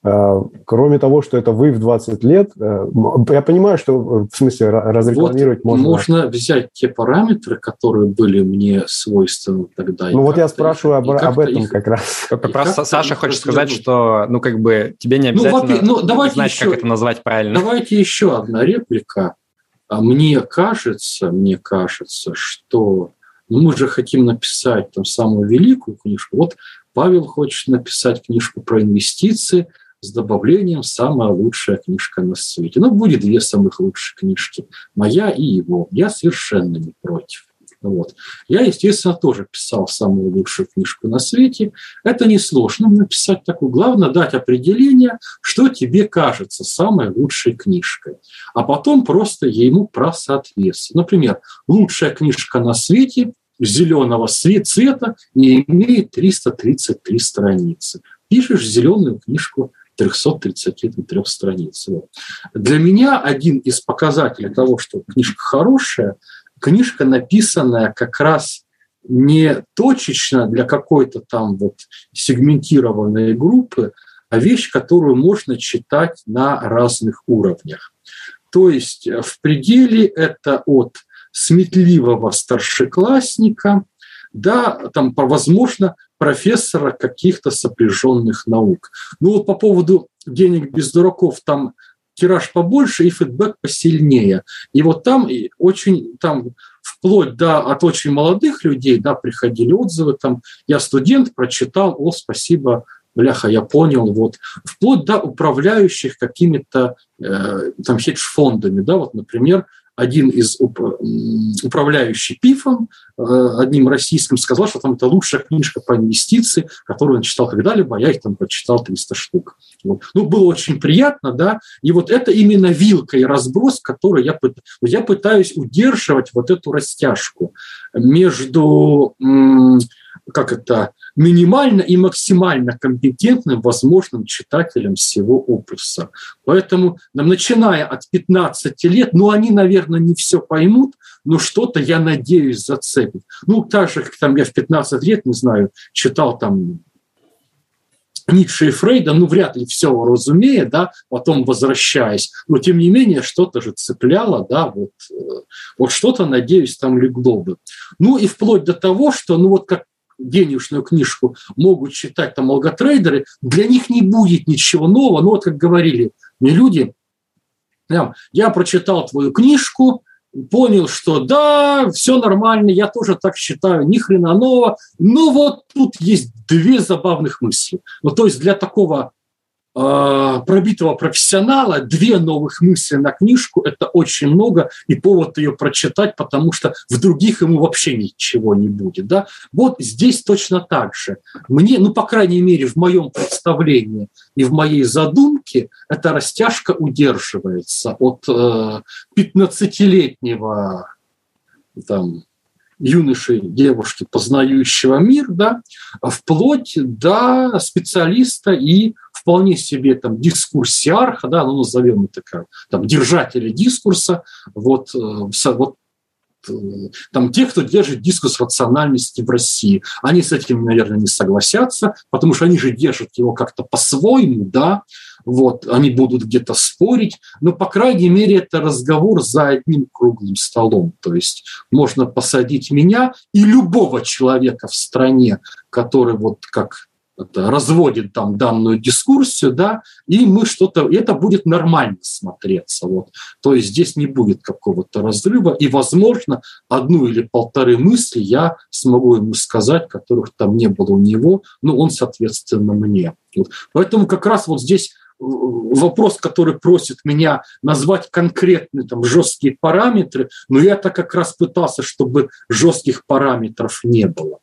кроме того, что это вы в 20 лет, э, я понимаю, что в смысле разрекламировать вот можно... Можно взять те параметры, которые были мне свойственны тогда. Ну вот я спрашиваю об, об этом их, как раз. Раз Саша хочет сказать, что ну как бы тебе не ну, обязательно ну, ну, давайте знать, еще, как это назвать правильно. Давайте еще одна реплика. А мне кажется, мне кажется, что ну, мы же хотим написать там самую великую книжку. Вот Павел хочет написать книжку про инвестиции – с добавлением «Самая лучшая книжка на свете». Ну, будет две самых лучшие книжки, моя и его. Я совершенно не против. Вот. Я, естественно, тоже писал самую лучшую книжку на свете. Это несложно написать такую. Главное дать определение, что тебе кажется самой лучшей книжкой. А потом просто ему просоответствовать. Например, лучшая книжка на свете зеленого цвета и имеет 333 страницы. Пишешь зеленую книжку 333 страниц. Вот. Для меня один из показателей того, что книжка хорошая, книжка, написанная как раз не точечно для какой-то там вот сегментированной группы, а вещь, которую можно читать на разных уровнях. То есть в пределе это от сметливого старшеклассника да, там, возможно, профессора каких-то сопряженных наук. Ну вот по поводу денег без дураков, там тираж побольше и фидбэк посильнее. И вот там очень, там вплоть до от очень молодых людей, да, приходили отзывы, там, я студент, прочитал, о, спасибо, бляха, я понял, вот, вплоть до управляющих какими-то э, там хедж-фондами, да, вот, например, один из управляющий ПИФом, э, одним российским, сказал, что там это лучшая книжка по инвестиции, которую он читал когда-либо, а я их там прочитал 300 штук. Вот. Ну, было очень приятно, да, и вот это именно вилка и разброс, который я, я пытаюсь удерживать вот эту растяжку между, как это, минимально и максимально компетентным возможным читателем всего опуса. Поэтому, начиная от 15 лет, ну, они, наверное, не все поймут, но что-то, я надеюсь, зацепит. Ну, так же, как там я в 15 лет, не знаю, читал там Ницше и Фрейда, ну, вряд ли все разумея, да, потом возвращаясь, но, тем не менее, что-то же цепляло, да, вот, э, вот что-то, надеюсь, там легло бы. Ну, и вплоть до того, что, ну, вот как денежную книжку могут читать там алготрейдеры, для них не будет ничего нового. Ну вот как говорили мне люди, я прочитал твою книжку, понял, что да, все нормально, я тоже так считаю, ни хрена нового. Но вот тут есть две забавных мысли. Ну, то есть для такого пробитого профессионала, две новых мысли на книжку – это очень много, и повод ее прочитать, потому что в других ему вообще ничего не будет. Да? Вот здесь точно так же. Мне, ну, по крайней мере, в моем представлении и в моей задумке эта растяжка удерживается от э, 15-летнего там, юноши, девушки, познающего мир, да, вплоть до специалиста и вполне себе там дискурсиарха, да, ну, назовем это как, там, держателя дискурса, вот, э, вот э, там те, кто держит дискурс рациональности в России, они с этим, наверное, не согласятся, потому что они же держат его как-то по-своему, да, вот, они будут где-то спорить, но, по крайней мере, это разговор за одним круглым столом, то есть можно посадить меня и любого человека в стране, который вот как это, разводит там данную дискурсию, да, и мы что-то, это будет нормально смотреться, вот. То есть здесь не будет какого-то разрыва, и, возможно, одну или полторы мысли я смогу ему сказать, которых там не было у него, ну, он, соответственно, мне. Вот. Поэтому как раз вот здесь вопрос, который просит меня назвать конкретные там жесткие параметры, но я-то как раз пытался, чтобы жестких параметров не было.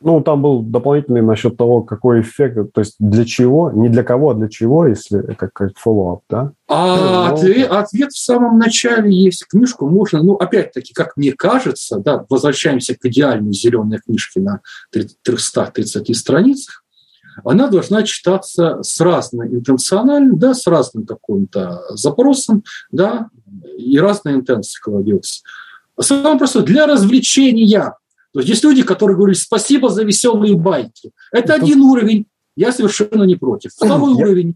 Ну, там был дополнительный насчет того, какой эффект, то есть для чего, не для кого, а для чего, если как, как follow-up, да? А ну, ответ, ответ в самом начале есть. Книжку можно, ну, опять-таки, как мне кажется, да, возвращаемся к идеальной зеленой книжке на 330 страницах, она должна читаться с разной интенциональным, да, с разным каким-то запросом, да, и разная интенция кладется. Самое простое, для развлечения – то есть есть люди, которые говорят спасибо за веселые байки. Это один уровень я совершенно не против. Второй уровень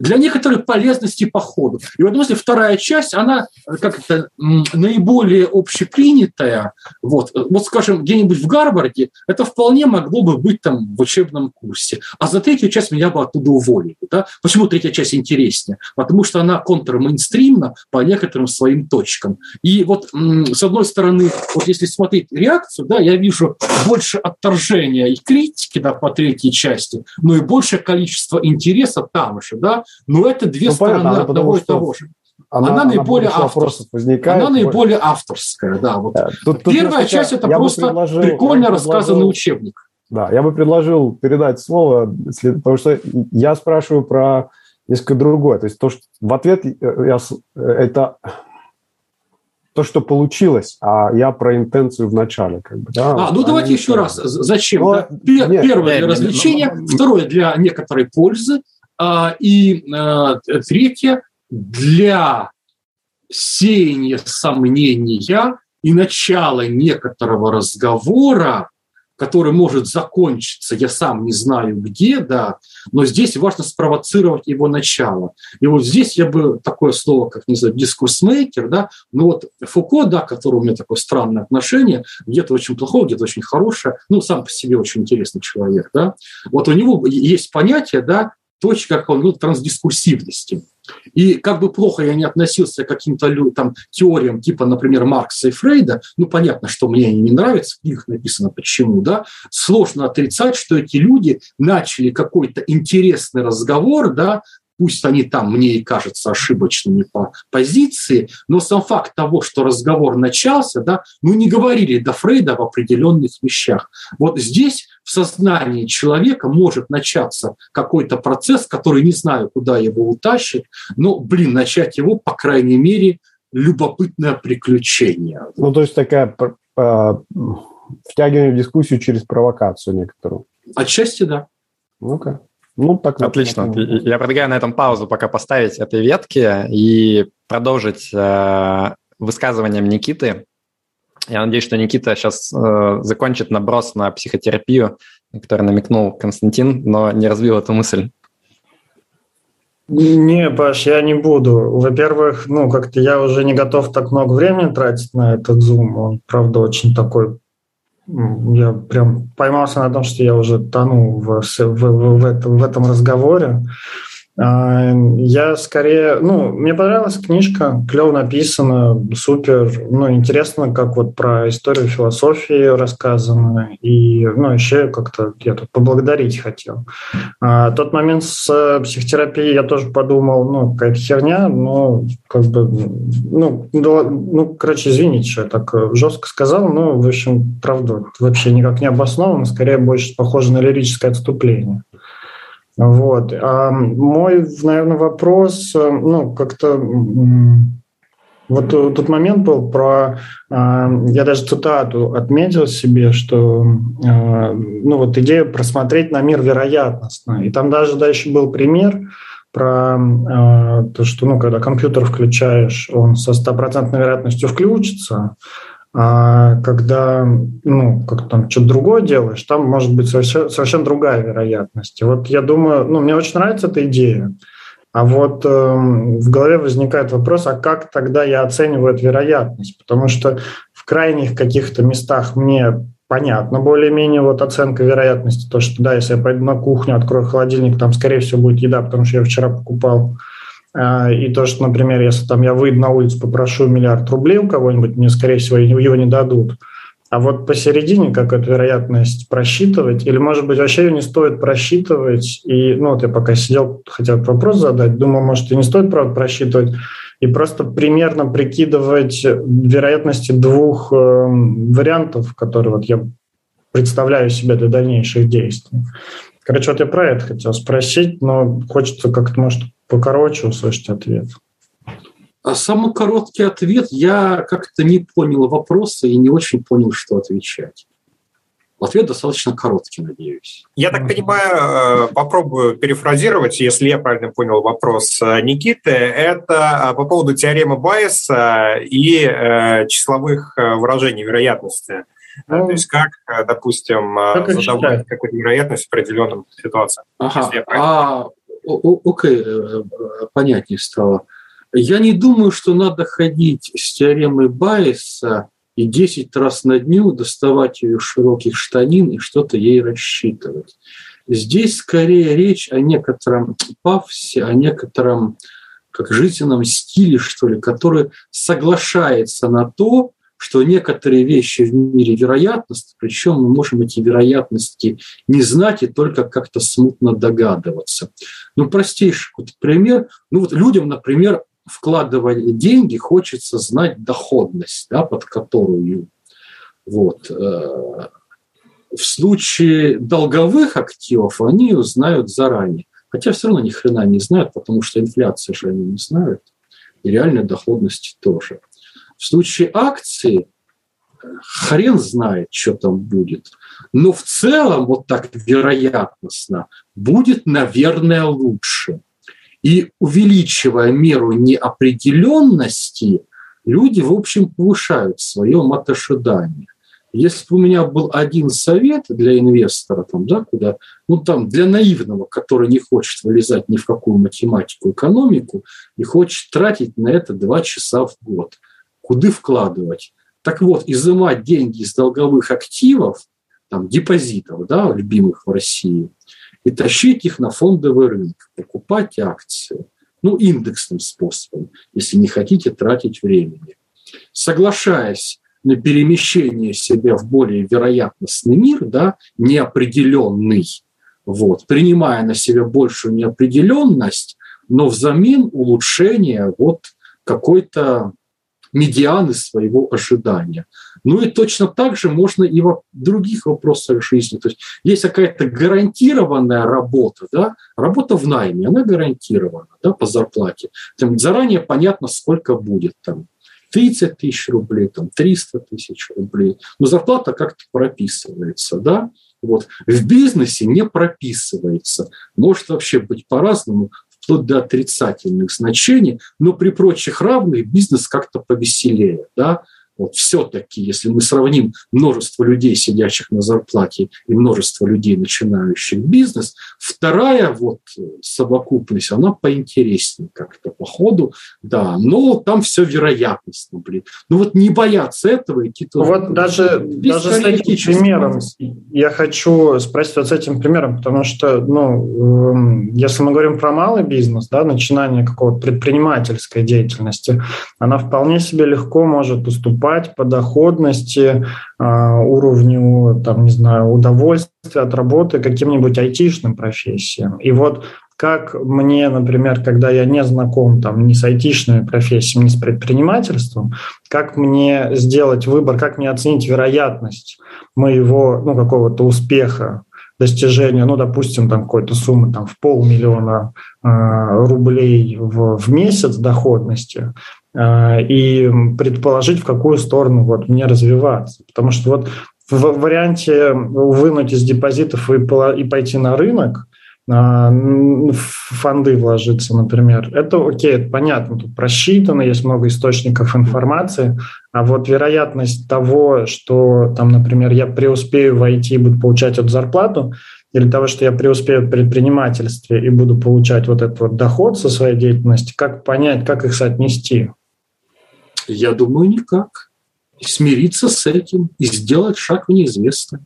для некоторых полезности походу. И в этом смысле вторая часть, она как это наиболее общепринятая. Вот, вот скажем, где-нибудь в Гарварде это вполне могло бы быть там в учебном курсе. А за третью часть меня бы оттуда уволили. Да? Почему третья часть интереснее? Потому что она контрмейнстримна по некоторым своим точкам. И вот с одной стороны, вот если смотреть реакцию, да, я вижу больше отторжения и критики да, по третьей части, но и большее количество интереса там же, да, но это две ну, стороны понятно, одного и того же. Она, она наиболее авторская. Возникает, она наиболее авторская, да. Вот. Тут, тут Первая часть – это просто предложил, прикольно рассказанный учебник. Да, я бы предложил передать слово, потому что я спрашиваю про несколько другое. То есть то, что в ответ я, это то, что получилось, а я про интенцию в начале. Как бы, да, а, ну давайте еще раз. Зачем? Но, да? Пер, нет, первое для развлечения, нет, второе для некоторой пользы, а, и а, третье для сеяния сомнения и начала некоторого разговора который может закончиться, я сам не знаю где, да, но здесь важно спровоцировать его начало. И вот здесь я бы такое слово, как, не знаю, дискурсмейкер, да, ну вот Фуко, да, который у меня такое странное отношение, где-то очень плохое, где-то очень хорошее, ну, сам по себе очень интересный человек, да, вот у него есть понятие, да, точка, как он говорит, трансдискурсивности. И как бы плохо я не относился к каким-то там, теориям типа, например, Маркса и Фрейда, ну, понятно, что мне они не нравятся, в книгах написано почему, да, сложно отрицать, что эти люди начали какой-то интересный разговор, да, пусть они там, мне и кажутся ошибочными по позиции, но сам факт того, что разговор начался, да, ну не говорили до Фрейда в определенных вещах. Вот здесь в сознании человека может начаться какой-то процесс, который не знаю, куда его утащит, но, блин, начать его, по крайней мере, любопытное приключение. Ну, то есть такая э, втягивание в дискуссию через провокацию некоторую. Отчасти, да. Ну-ка. Ну, так Отлично. Так, Я предлагаю на этом паузу пока поставить этой ветки и продолжить э, высказыванием Никиты. Я надеюсь, что Никита сейчас э, закончит наброс на психотерапию, на который намекнул Константин, но не развил эту мысль. Не, Паш, я не буду. Во-первых, ну, как-то я уже не готов так много времени тратить на этот Zoom. Он, правда, очень такой я прям поймался на том, что я уже тону в, в, в, в, этом, в этом разговоре. А, я скорее, ну, мне понравилась книжка, клево написана, супер, ну, интересно, как вот про историю философии рассказано, и, ну, еще как-то я тут поблагодарить хотел. А, тот момент с психотерапией я тоже подумал, ну, какая-то херня, но как бы, ну, ну, короче, извините, что я так жестко сказал, но, в общем, правда, вообще никак не обосновано, скорее больше похоже на лирическое отступление. Вот. А мой, наверное, вопрос, э, ну, как-то вот тот момент был про, а, я даже цитату отметил себе, что, а, ну, вот идея просмотреть на мир вероятностно. И там даже дальше был пример про а, то, что, ну, когда компьютер включаешь, он со стопроцентной вероятностью включится, а когда, ну, как там что-то другое делаешь, там может быть совершенно, совершенно другая вероятность. И вот я думаю, ну, мне очень нравится эта идея. А вот э, в голове возникает вопрос, а как тогда я оцениваю эту вероятность? Потому что в крайних каких-то местах мне понятно более-менее вот оценка вероятности, то, что да, если я пойду на кухню, открою холодильник, там, скорее всего, будет еда, потому что я вчера покупал. И то, что, например, если там я выйду на улицу, попрошу миллиард рублей у кого-нибудь, мне, скорее всего, его не дадут. А вот посередине как эту вероятность просчитывать, или, может быть, вообще ее не стоит просчитывать, и, ну, вот я пока сидел, хотел вопрос задать, думал, может, и не стоит, правда, просчитывать, и просто примерно прикидывать вероятности двух э, вариантов, которые вот я представляю себе для дальнейших действий. Короче, вот я про это хотел спросить, но хочется как-то, может, покороче услышать ответ. А самый короткий ответ, я как-то не понял вопроса и не очень понял, что отвечать. Ответ достаточно короткий, надеюсь. Я так понимаю, э, попробую перефразировать, если я правильно понял вопрос э, Никиты. Это э, по поводу теоремы Байеса и числовых выражений вероятности. Ну, То есть как, допустим, как задавать какую-то вероятность в определенном ситуации. Ага, а, окей, понятнее стало. Я не думаю, что надо ходить с теоремой Байеса и 10 раз на дню доставать ее широких штанин и что-то ей рассчитывать. Здесь скорее речь о некотором пафосе, о некотором как жизненном стиле, что ли, который соглашается на то, что некоторые вещи в мире вероятность, причем мы можем эти вероятности не знать и только как-то смутно догадываться. Ну, простейший вот пример. Ну, вот людям, например, вкладывая деньги, хочется знать доходность, да, под которую вот. Э, в случае долговых активов они ее знают заранее. Хотя все равно ни хрена не знают, потому что инфляция же они не знают. И реальной доходности тоже. В случае акций хрен знает, что там будет. Но в целом, вот так вероятностно, будет, наверное, лучше. И увеличивая меру неопределенности, люди, в общем, повышают свое матошидание. Если бы у меня был один совет для инвестора, там, да, куда, ну, там, для наивного, который не хочет вылезать ни в какую математику, экономику, и хочет тратить на это два часа в год, куда вкладывать? Так вот, изымать деньги из долговых активов, там, депозитов, да, любимых в России – и тащить их на фондовый рынок, покупать акции, ну, индексным способом, если не хотите тратить времени. Соглашаясь на перемещение себя в более вероятностный мир, да, неопределенный, вот, принимая на себя большую неопределенность, но взамен улучшение вот какой-то медианы своего ожидания. Ну и точно так же можно и в других вопросах жизни. То есть есть какая-то гарантированная работа, да, работа в найме, она гарантирована да, по зарплате. Там заранее понятно, сколько будет там. 30 тысяч рублей, там, 300 тысяч рублей. Но зарплата как-то прописывается, да? Вот. В бизнесе не прописывается. Может вообще быть по-разному вплоть до отрицательных значений, но при прочих равных бизнес как-то повеселее. Да? Вот все-таки, если мы сравним множество людей, сидящих на зарплате, и множество людей, начинающих бизнес, вторая вот совокупность, она поинтереснее как-то по ходу, да, но там все вероятностно, блин. Ну вот не бояться этого идти тоже. Вот даже, даже с этим примером я хочу спросить вот с этим примером, потому что, ну, эм, если мы говорим про малый бизнес, да, начинание какого-то предпринимательской деятельности, она вполне себе легко может уступать уступать по доходности, а, уровню, там, не знаю, удовольствия от работы каким-нибудь айтишным профессиям. И вот как мне, например, когда я не знаком там, ни с айтишными профессиями, ни с предпринимательством, как мне сделать выбор, как мне оценить вероятность моего ну, какого-то успеха достижения, ну, допустим, там какой-то суммы там, в полмиллиона э, рублей в, в месяц доходности, и предположить, в какую сторону вот мне развиваться. Потому что вот в варианте вынуть из депозитов и, пойти на рынок, а, в фонды вложиться, например, это окей, это понятно, тут просчитано, есть много источников информации, а вот вероятность того, что там, например, я преуспею войти и буду получать эту зарплату, или того, что я преуспею в предпринимательстве и буду получать вот этот вот доход со своей деятельности, как понять, как их соотнести? Я думаю, никак. смириться с этим и сделать шаг в неизвестное.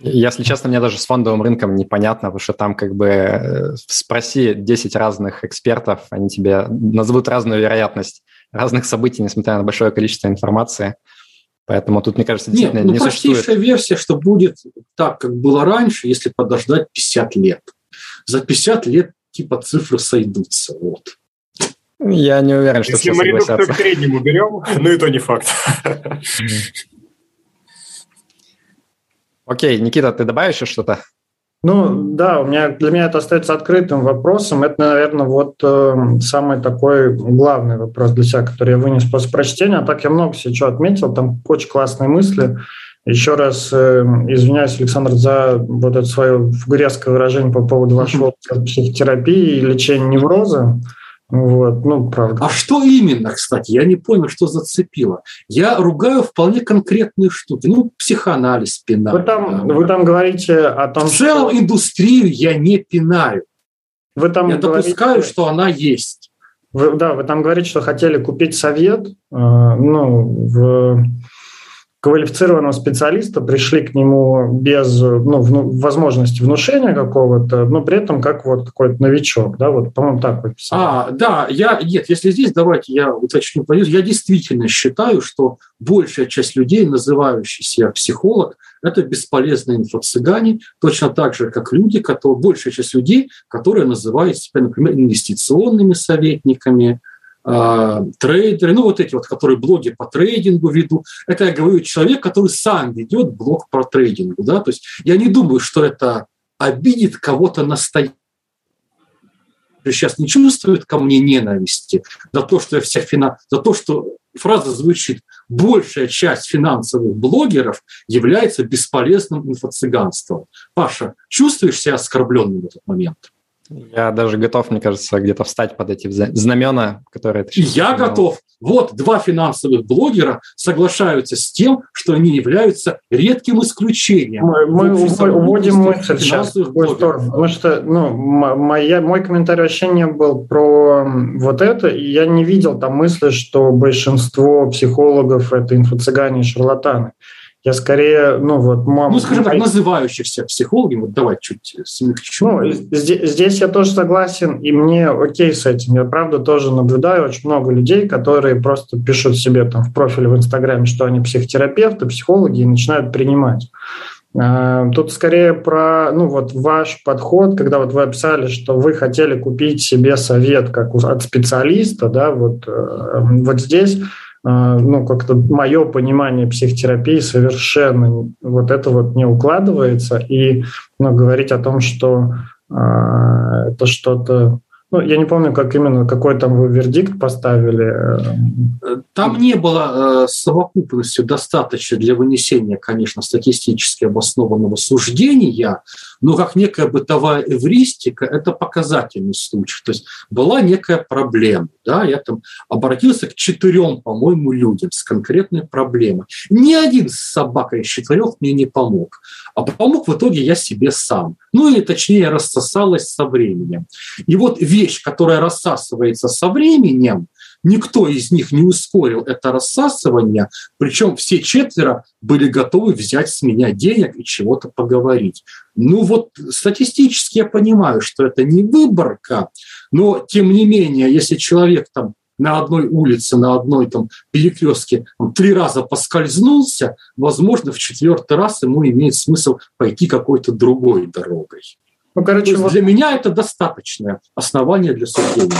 Если честно, мне даже с фондовым рынком непонятно, потому что там как бы э, спроси 10 разных экспертов, они тебе назовут разную вероятность разных событий, несмотря на большое количество информации. Поэтому тут, мне кажется, действительно Нет, ну, не простейшая существует... версия, что будет так, как было раньше, если подождать 50 лет. За 50 лет типа цифры сойдутся. Вот. Я не уверен, что Если мы редуктор к среднему берем, ну и то не факт. Окей, Никита, ты добавишь еще что-то? Ну да, у меня для меня это остается открытым вопросом. Это, наверное, вот э, самый такой главный вопрос для себя, который я вынес после прочтения. А так я много себе чего отметил, там очень классные мысли. Еще раз э, извиняюсь, Александр, за вот это свое фигурецкое выражение по поводу вашего психотерапии и лечения невроза. Вот, ну, правда. А что именно, кстати? Я не понял, что зацепило. Я ругаю вполне конкретные штуки. Ну, психоанализ, пинаю. Вы там, да. вы там говорите о том, В целом что... индустрию я не пинаю. Вы там я говорите... допускаю, что она есть. Вы, да, вы там говорите, что хотели купить совет э, ну, в квалифицированного специалиста, пришли к нему без ну, вну, возможности внушения какого-то, но при этом как вот какой-то новичок, да, вот, по-моему, так вот писали. А, да, я, нет, если здесь, давайте я уточню позицию, я действительно считаю, что большая часть людей, называющих себя психолог, это бесполезные инфо-цыгане, точно так же, как люди, которые, большая часть людей, которые называют себя, например, инвестиционными советниками, трейдеры, ну вот эти вот, которые блоги по трейдингу ведут. Это я говорю человек, который сам ведет блог по трейдингу. Да? То есть я не думаю, что это обидит кого-то настоящего сейчас не чувствует ко мне ненависти за то, что я вся фина... за то, что фраза звучит большая часть финансовых блогеров является бесполезным инфо-цыганством. Паша, чувствуешь себя оскорбленным в этот момент? Я даже готов, мне кажется, где-то встать под эти знамена, которые... Ты Я готов. Вот два финансовых блогера соглашаются с тем, что они являются редким исключением. Мы, мы уводим мысль сейчас в сторону, потому что ну, моя, мой комментарий вообще не был про вот это, и я не видел там мысли, что большинство психологов – это инфо-цыгане и шарлатаны. Я скорее, ну вот... Мам, ну, скажем так, называющихся психологами, вот давай чуть смягчу. Ну, здесь, здесь я тоже согласен, и мне окей с этим. Я, правда, тоже наблюдаю очень много людей, которые просто пишут себе там в профиле в Инстаграме, что они психотерапевты, психологи, и начинают принимать. А, тут скорее про ну, вот ваш подход, когда вот вы описали, что вы хотели купить себе совет как от специалиста, да, вот, э, вот здесь ну, как-то мое понимание психотерапии совершенно вот это вот не укладывается. И ну, говорить о том, что э, это что-то ну, я не помню, как именно, какой там вы вердикт поставили. Там не было э, совокупностью достаточно для вынесения, конечно, статистически обоснованного суждения, но как некая бытовая эвристика – это показательный случай. То есть была некая проблема. Да? Я там обратился к четырем, по-моему, людям с конкретной проблемой. Ни один с собакой из четырех мне не помог. А помог в итоге я себе сам. Ну или точнее рассосалась со временем. И вот вещь, которая рассасывается со временем, никто из них не ускорил это рассасывание, причем все четверо были готовы взять с меня денег и чего-то поговорить. Ну вот статистически я понимаю, что это не выборка, но тем не менее, если человек там на одной улице, на одной там перекрестке там, три раза поскользнулся, возможно, в четвертый раз ему имеет смысл пойти какой-то другой дорогой. Ну, короче, вот... Для меня это достаточное основание для суждения.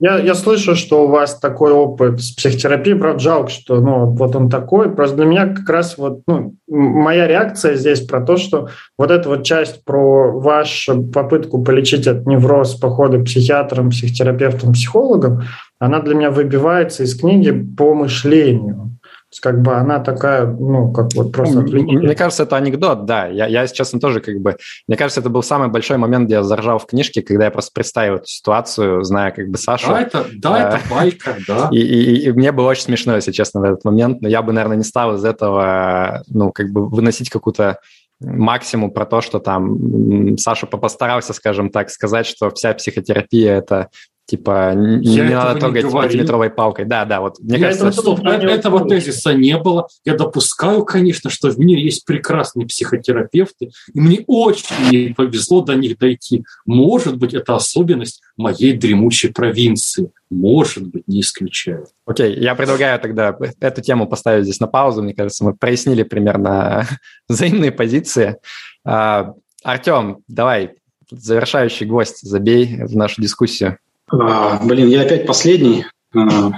Я, я слышу, что у вас такой опыт с психотерапией, правда, жалко, что ну, вот он такой. Просто для меня как раз вот ну, моя реакция здесь про то, что вот эта вот часть про вашу попытку полечить от невроз похода к психиатрам, психотерапевтам, психологам, она для меня выбивается из книги по мышлению как бы она такая, ну, как вот просто... Мне кажется, это анекдот, да. Я, я, если честно, тоже как бы... Мне кажется, это был самый большой момент, где я заржал в книжке, когда я просто представил эту ситуацию, зная как бы Сашу. Да, это, да, это байка, да. И, и, и мне было очень смешно, если честно, в этот момент. Но я бы, наверное, не стал из этого, ну, как бы выносить какую-то максимум про то, что там Саша постарался, скажем так, сказать, что вся психотерапия – это Типа, не я надо трогать не антиметровой палкой. Да, да, вот мне я кажется... Этого, стоп, этого тезиса не было. Я допускаю, конечно, что в мире есть прекрасные психотерапевты, и мне очень не повезло до них дойти. Может быть, это особенность моей дремучей провинции. Может быть, не исключаю. Окей, я предлагаю тогда эту тему поставить здесь на паузу. Мне кажется, мы прояснили примерно взаимные позиции. А, Артем, давай, завершающий гость, забей в нашу дискуссию. А, блин, я опять последний. А,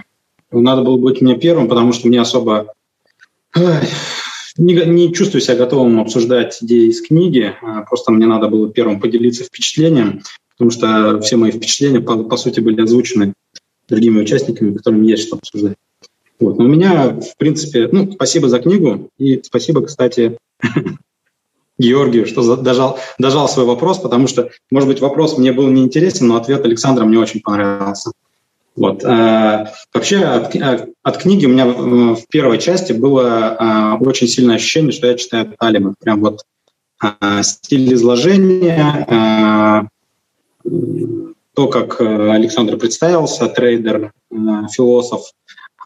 надо было быть мне первым, потому что мне особо не, не чувствую себя готовым обсуждать идеи из книги. А, просто мне надо было первым поделиться впечатлением, потому что все мои впечатления, по, по сути, были озвучены другими участниками, которым есть что обсуждать. Вот. Но у меня, в принципе, ну, спасибо за книгу и спасибо, кстати, Георгию, что дожал, дожал свой вопрос, потому что, может быть, вопрос мне был неинтересен, но ответ Александра мне очень понравился. Вот. А, вообще от, от книги у меня в, первой части было а, очень сильное ощущение, что я читаю Талиба. Прям вот а, стиль изложения, то, как Александр представился, трейдер, философ,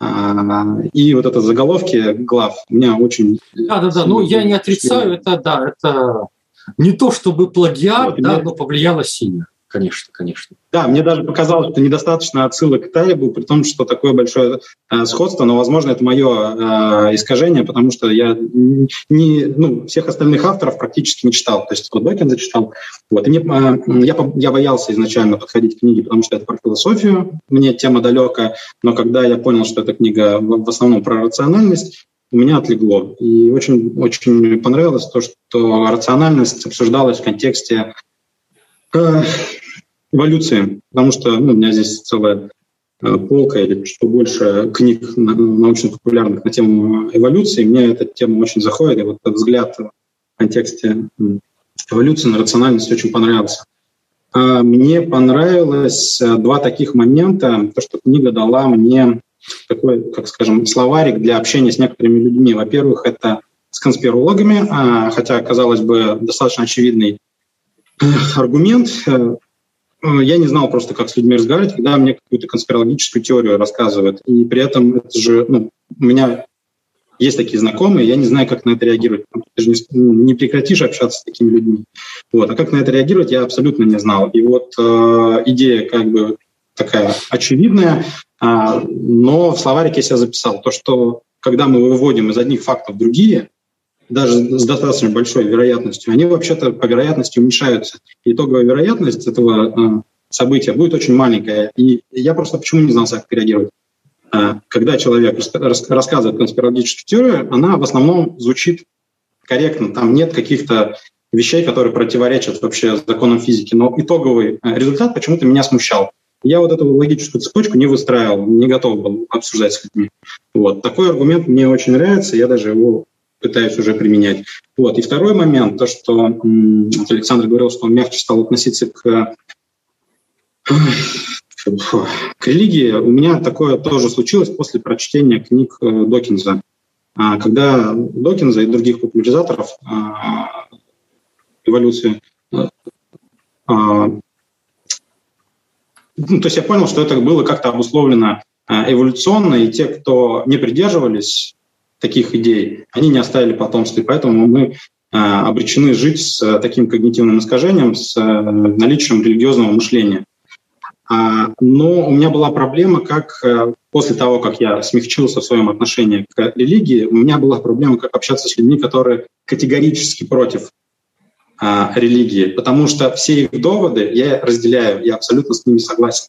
и вот это заголовки глав у меня очень... Да-да-да, ну я не отрицаю, это да, это не то чтобы плагиат, вот, да, но повлияло сильно. Конечно, конечно. Да, мне даже показалось, что недостаточно отсылок к Талибу, при том, что такое большое э, сходство, но, возможно, это мое э, искажение, потому что я не, ну, всех остальных авторов практически не читал. То есть вот Докин зачитал. Вот, и мне, э, я, я боялся изначально подходить к книге, потому что это про философию, мне тема далека, но когда я понял, что эта книга в, в основном про рациональность, у меня отлегло. И очень, очень понравилось то, что рациональность обсуждалась в контексте э, эволюции, потому что ну, у меня здесь целая э, полка или что больше книг научно-популярных на тему эволюции. Мне эта тема очень заходит, и вот этот взгляд в контексте эволюции на рациональность очень понравился. А мне понравилось э, два таких момента, то, что книга дала мне такой, как скажем, словарик для общения с некоторыми людьми. Во-первых, это с конспирологами, а, хотя, казалось бы, достаточно очевидный э, аргумент. Э, я не знал просто, как с людьми разговаривать, когда мне какую-то конспирологическую теорию рассказывают. И при этом это же, ну, у меня есть такие знакомые, я не знаю, как на это реагировать. Ты же не, не прекратишь общаться с такими людьми. Вот. А как на это реагировать, я абсолютно не знал. И вот э, идея как бы такая очевидная, э, но в словарике я себя записал. То, что когда мы выводим из одних фактов другие, даже с достаточно большой вероятностью, они вообще-то по вероятности уменьшаются. итоговая вероятность этого э, события будет очень маленькая. И я просто почему не знал, как реагировать. Э, когда человек рас, рассказывает конспирологическую теорию, она в основном звучит корректно. Там нет каких-то вещей, которые противоречат вообще законам физики. Но итоговый э, результат почему-то меня смущал. Я вот эту логическую цепочку не выстраивал, не готов был обсуждать с людьми. Вот. Такой аргумент мне очень нравится, я даже его пытаюсь уже применять. Вот. И второй момент, то, что Александр говорил, что он мягче стал относиться к к религии у меня такое тоже случилось после прочтения книг э, Докинза. А, когда Докинза и других популяризаторов а, эволюции э, а, ну, то есть я понял, что это было как-то обусловлено эволюционно, и те, кто не придерживались таких идей, они не оставили потомства. И поэтому мы а, обречены жить с э, таким когнитивным искажением, с э, наличием религиозного мышления. А, но у меня была проблема, как э, после того, как я смягчился в своем отношении к религии, у меня была проблема, как общаться с людьми, которые категорически против а, религии, потому что все их доводы я разделяю, я абсолютно с ними согласен.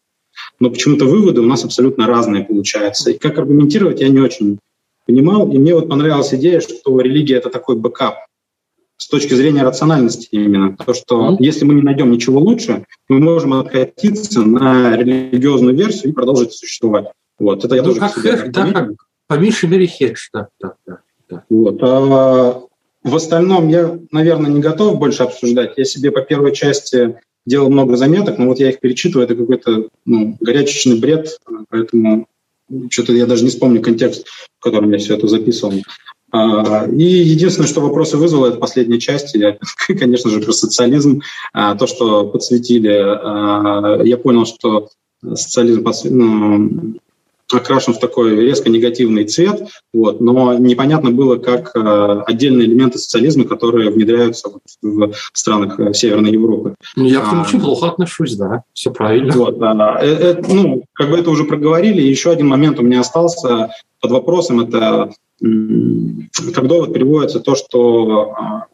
Но почему-то выводы у нас абсолютно разные получаются. И как аргументировать, я не очень понимал. И мне вот понравилась идея, что религия — это такой backup с точки зрения рациональности именно. То, что mm-hmm. если мы не найдем ничего лучше, мы можем откатиться на религиозную версию и продолжить существовать. Вот, это я ну, тоже как себе хэш, да, как, по меньшей мере хедж, да, да, да, да. Вот. А, в остальном я, наверное, не готов больше обсуждать. Я себе по первой части делал много заметок, но вот я их перечитываю, это какой-то ну, горячечный бред, поэтому что-то я даже не вспомню контекст, в котором я все это записывал. А, и единственное, что вопросы вызвало, это последняя часть, я, конечно же, про социализм. А, то, что подсветили, а, я понял, что социализм ну, окрашен в такой резко негативный цвет, вот, но непонятно было, как э, отдельные элементы социализма, которые внедряются вот в странах э, Северной Европы. Ну, я к ним а, очень плохо отношусь, да, все правильно. Вот, да, э, э, ну, как бы это уже проговорили. Еще один момент у меня остался под вопросом, это как довод приводится то, что а,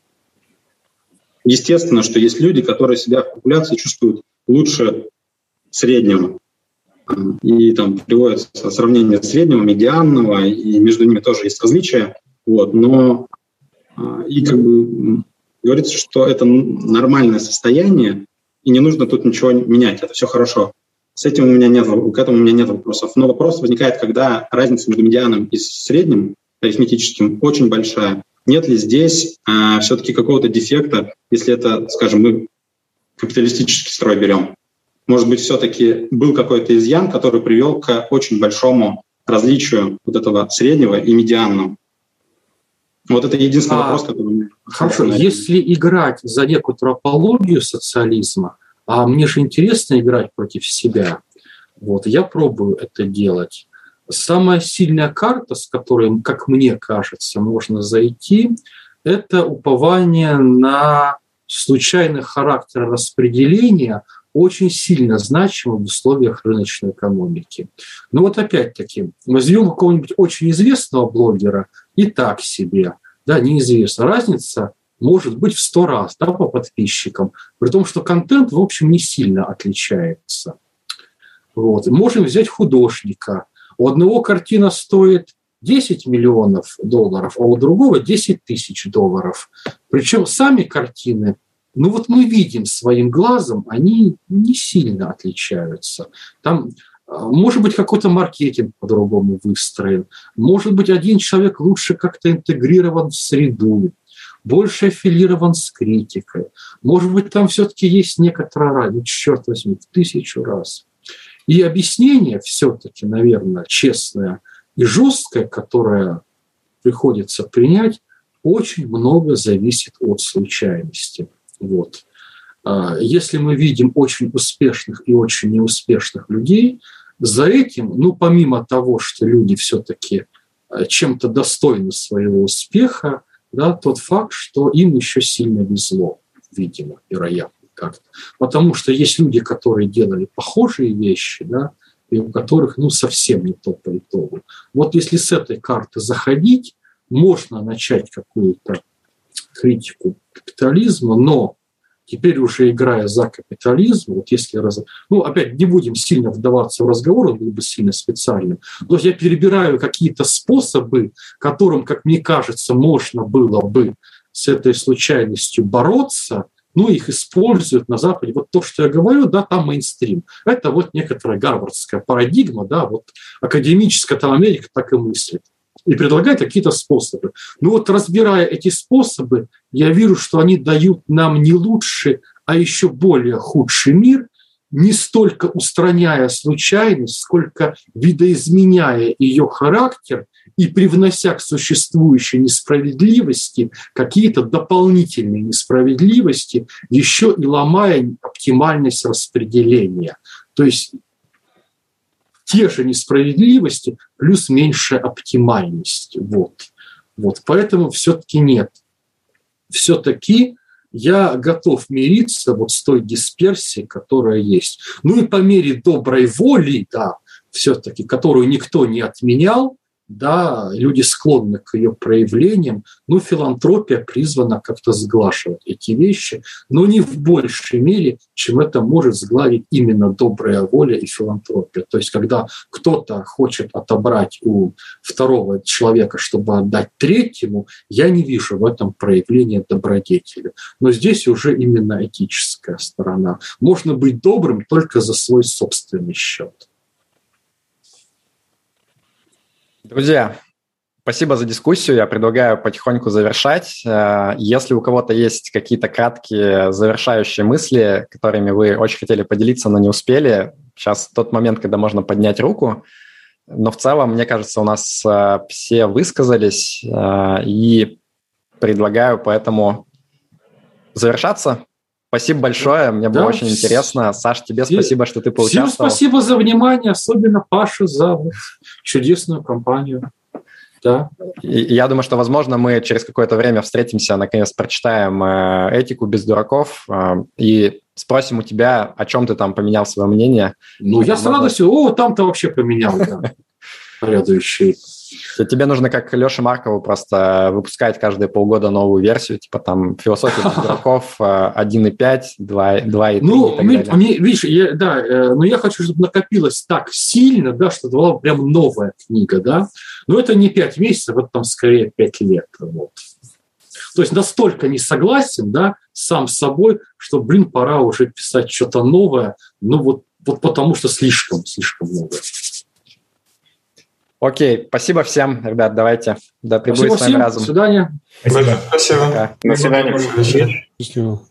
естественно, что есть люди, которые себя в популяции чувствуют лучше среднего и там приводится сравнение среднего, медианного, и между ними тоже есть различия. Вот, но а, и как бы говорится, что это нормальное состояние, и не нужно тут ничего менять, это все хорошо. С этим у меня нет, к этому у меня нет вопросов. Но вопрос возникает, когда разница между медианом и средним арифметическим очень большая. Нет ли здесь а, все-таки какого-то дефекта, если это, скажем, мы капиталистический строй берем? Может быть, все-таки был какой-то изъян, который привел к очень большому различию вот этого среднего и медианного. Вот это единственный а, вопрос, который... Хорошо, если играть за некую тропологию социализма, а мне же интересно играть против себя, вот, я пробую это делать. Самая сильная карта, с которой, как мне кажется, можно зайти, это упование на случайный характер распределения – очень сильно значимо в условиях рыночной экономики. Но вот опять-таки, возьмем какого-нибудь очень известного блогера и так себе, да, неизвестно. Разница может быть в сто раз да, по подписчикам, при том, что контент, в общем, не сильно отличается. Вот. Можем взять художника. У одного картина стоит 10 миллионов долларов, а у другого 10 тысяч долларов. Причем сами картины ну вот мы видим своим глазом, они не сильно отличаются. Там а, может быть, какой-то маркетинг по-другому выстроен. Может быть, один человек лучше как-то интегрирован в среду, больше аффилирован с критикой. Может быть, там все-таки есть некоторая разница, ну, черт возьми, в тысячу раз. И объяснение все-таки, наверное, честное и жесткое, которое приходится принять, очень много зависит от случайности. Вот. А, если мы видим очень успешных и очень неуспешных людей, за этим, ну, помимо того, что люди все-таки а, чем-то достойны своего успеха, да, тот факт, что им еще сильно везло, видимо, вероятно, как-то. Потому что есть люди, которые делали похожие вещи, да, и у которых, ну, совсем не то по итогу. Вот если с этой карты заходить, можно начать какую-то критику капитализма, но теперь уже играя за капитализм, вот если раз... Ну, опять, не будем сильно вдаваться в разговор, он был бы сильно специальным, но я перебираю какие-то способы, которым, как мне кажется, можно было бы с этой случайностью бороться, ну, их используют на Западе. Вот то, что я говорю, да, там мейнстрим. Это вот некоторая гарвардская парадигма, да, вот академическая там Америка так и мыслит и предлагает какие-то способы. Но вот разбирая эти способы, я вижу, что они дают нам не лучший, а еще более худший мир, не столько устраняя случайность, сколько видоизменяя ее характер и привнося к существующей несправедливости какие-то дополнительные несправедливости, еще и ломая оптимальность распределения. То есть те же несправедливости плюс меньшая оптимальность. Вот. Вот. Поэтому все-таки нет. Все-таки я готов мириться вот с той дисперсией, которая есть. Ну и по мере доброй воли, да, все-таки, которую никто не отменял, да, люди склонны к ее проявлениям, ну, филантропия призвана как-то сглаживать эти вещи, но не в большей мере, чем это может сгладить именно добрая воля и филантропия. То есть, когда кто-то хочет отобрать у второго человека, чтобы отдать третьему, я не вижу в этом проявления добродетели. Но здесь уже именно этическая сторона. Можно быть добрым только за свой собственный счет. Друзья, спасибо за дискуссию. Я предлагаю потихоньку завершать. Э, если у кого-то есть какие-то краткие завершающие мысли, которыми вы очень хотели поделиться, но не успели, сейчас тот момент, когда можно поднять руку. Но в целом, мне кажется, у нас э, все высказались, э, и предлагаю поэтому завершаться. Спасибо большое, мне было да. очень интересно. Саш, тебе спасибо, что ты поучаствовал. Всем спасибо за внимание, особенно Паше за чудесную компанию. Да. И, я думаю, что, возможно, мы через какое-то время встретимся, наконец прочитаем э, «Этику без дураков» э, и спросим у тебя, о чем ты там поменял свое мнение. Ну, я с радостью, о, там-то вообще поменял, да, следующий. Тебе нужно, как Леша Маркову, просто выпускать каждые полгода новую версию, типа там «Философия дураков» 1.5, 2, 2 и 3 Ну, мне, мне, видишь, я, да, э, но я хочу, чтобы накопилось так сильно, да, что это была прям новая книга, да. Но это не 5 месяцев, это там скорее 5 лет. Вот. То есть настолько не согласен, да, сам с собой, что, блин, пора уже писать что-то новое, ну вот, вот потому что слишком, слишком много. Окей, спасибо всем, ребят, давайте. Да прибудет спасибо с вами всем. разум. До свидания. Спасибо. Спасибо. До свидания. Счастливо.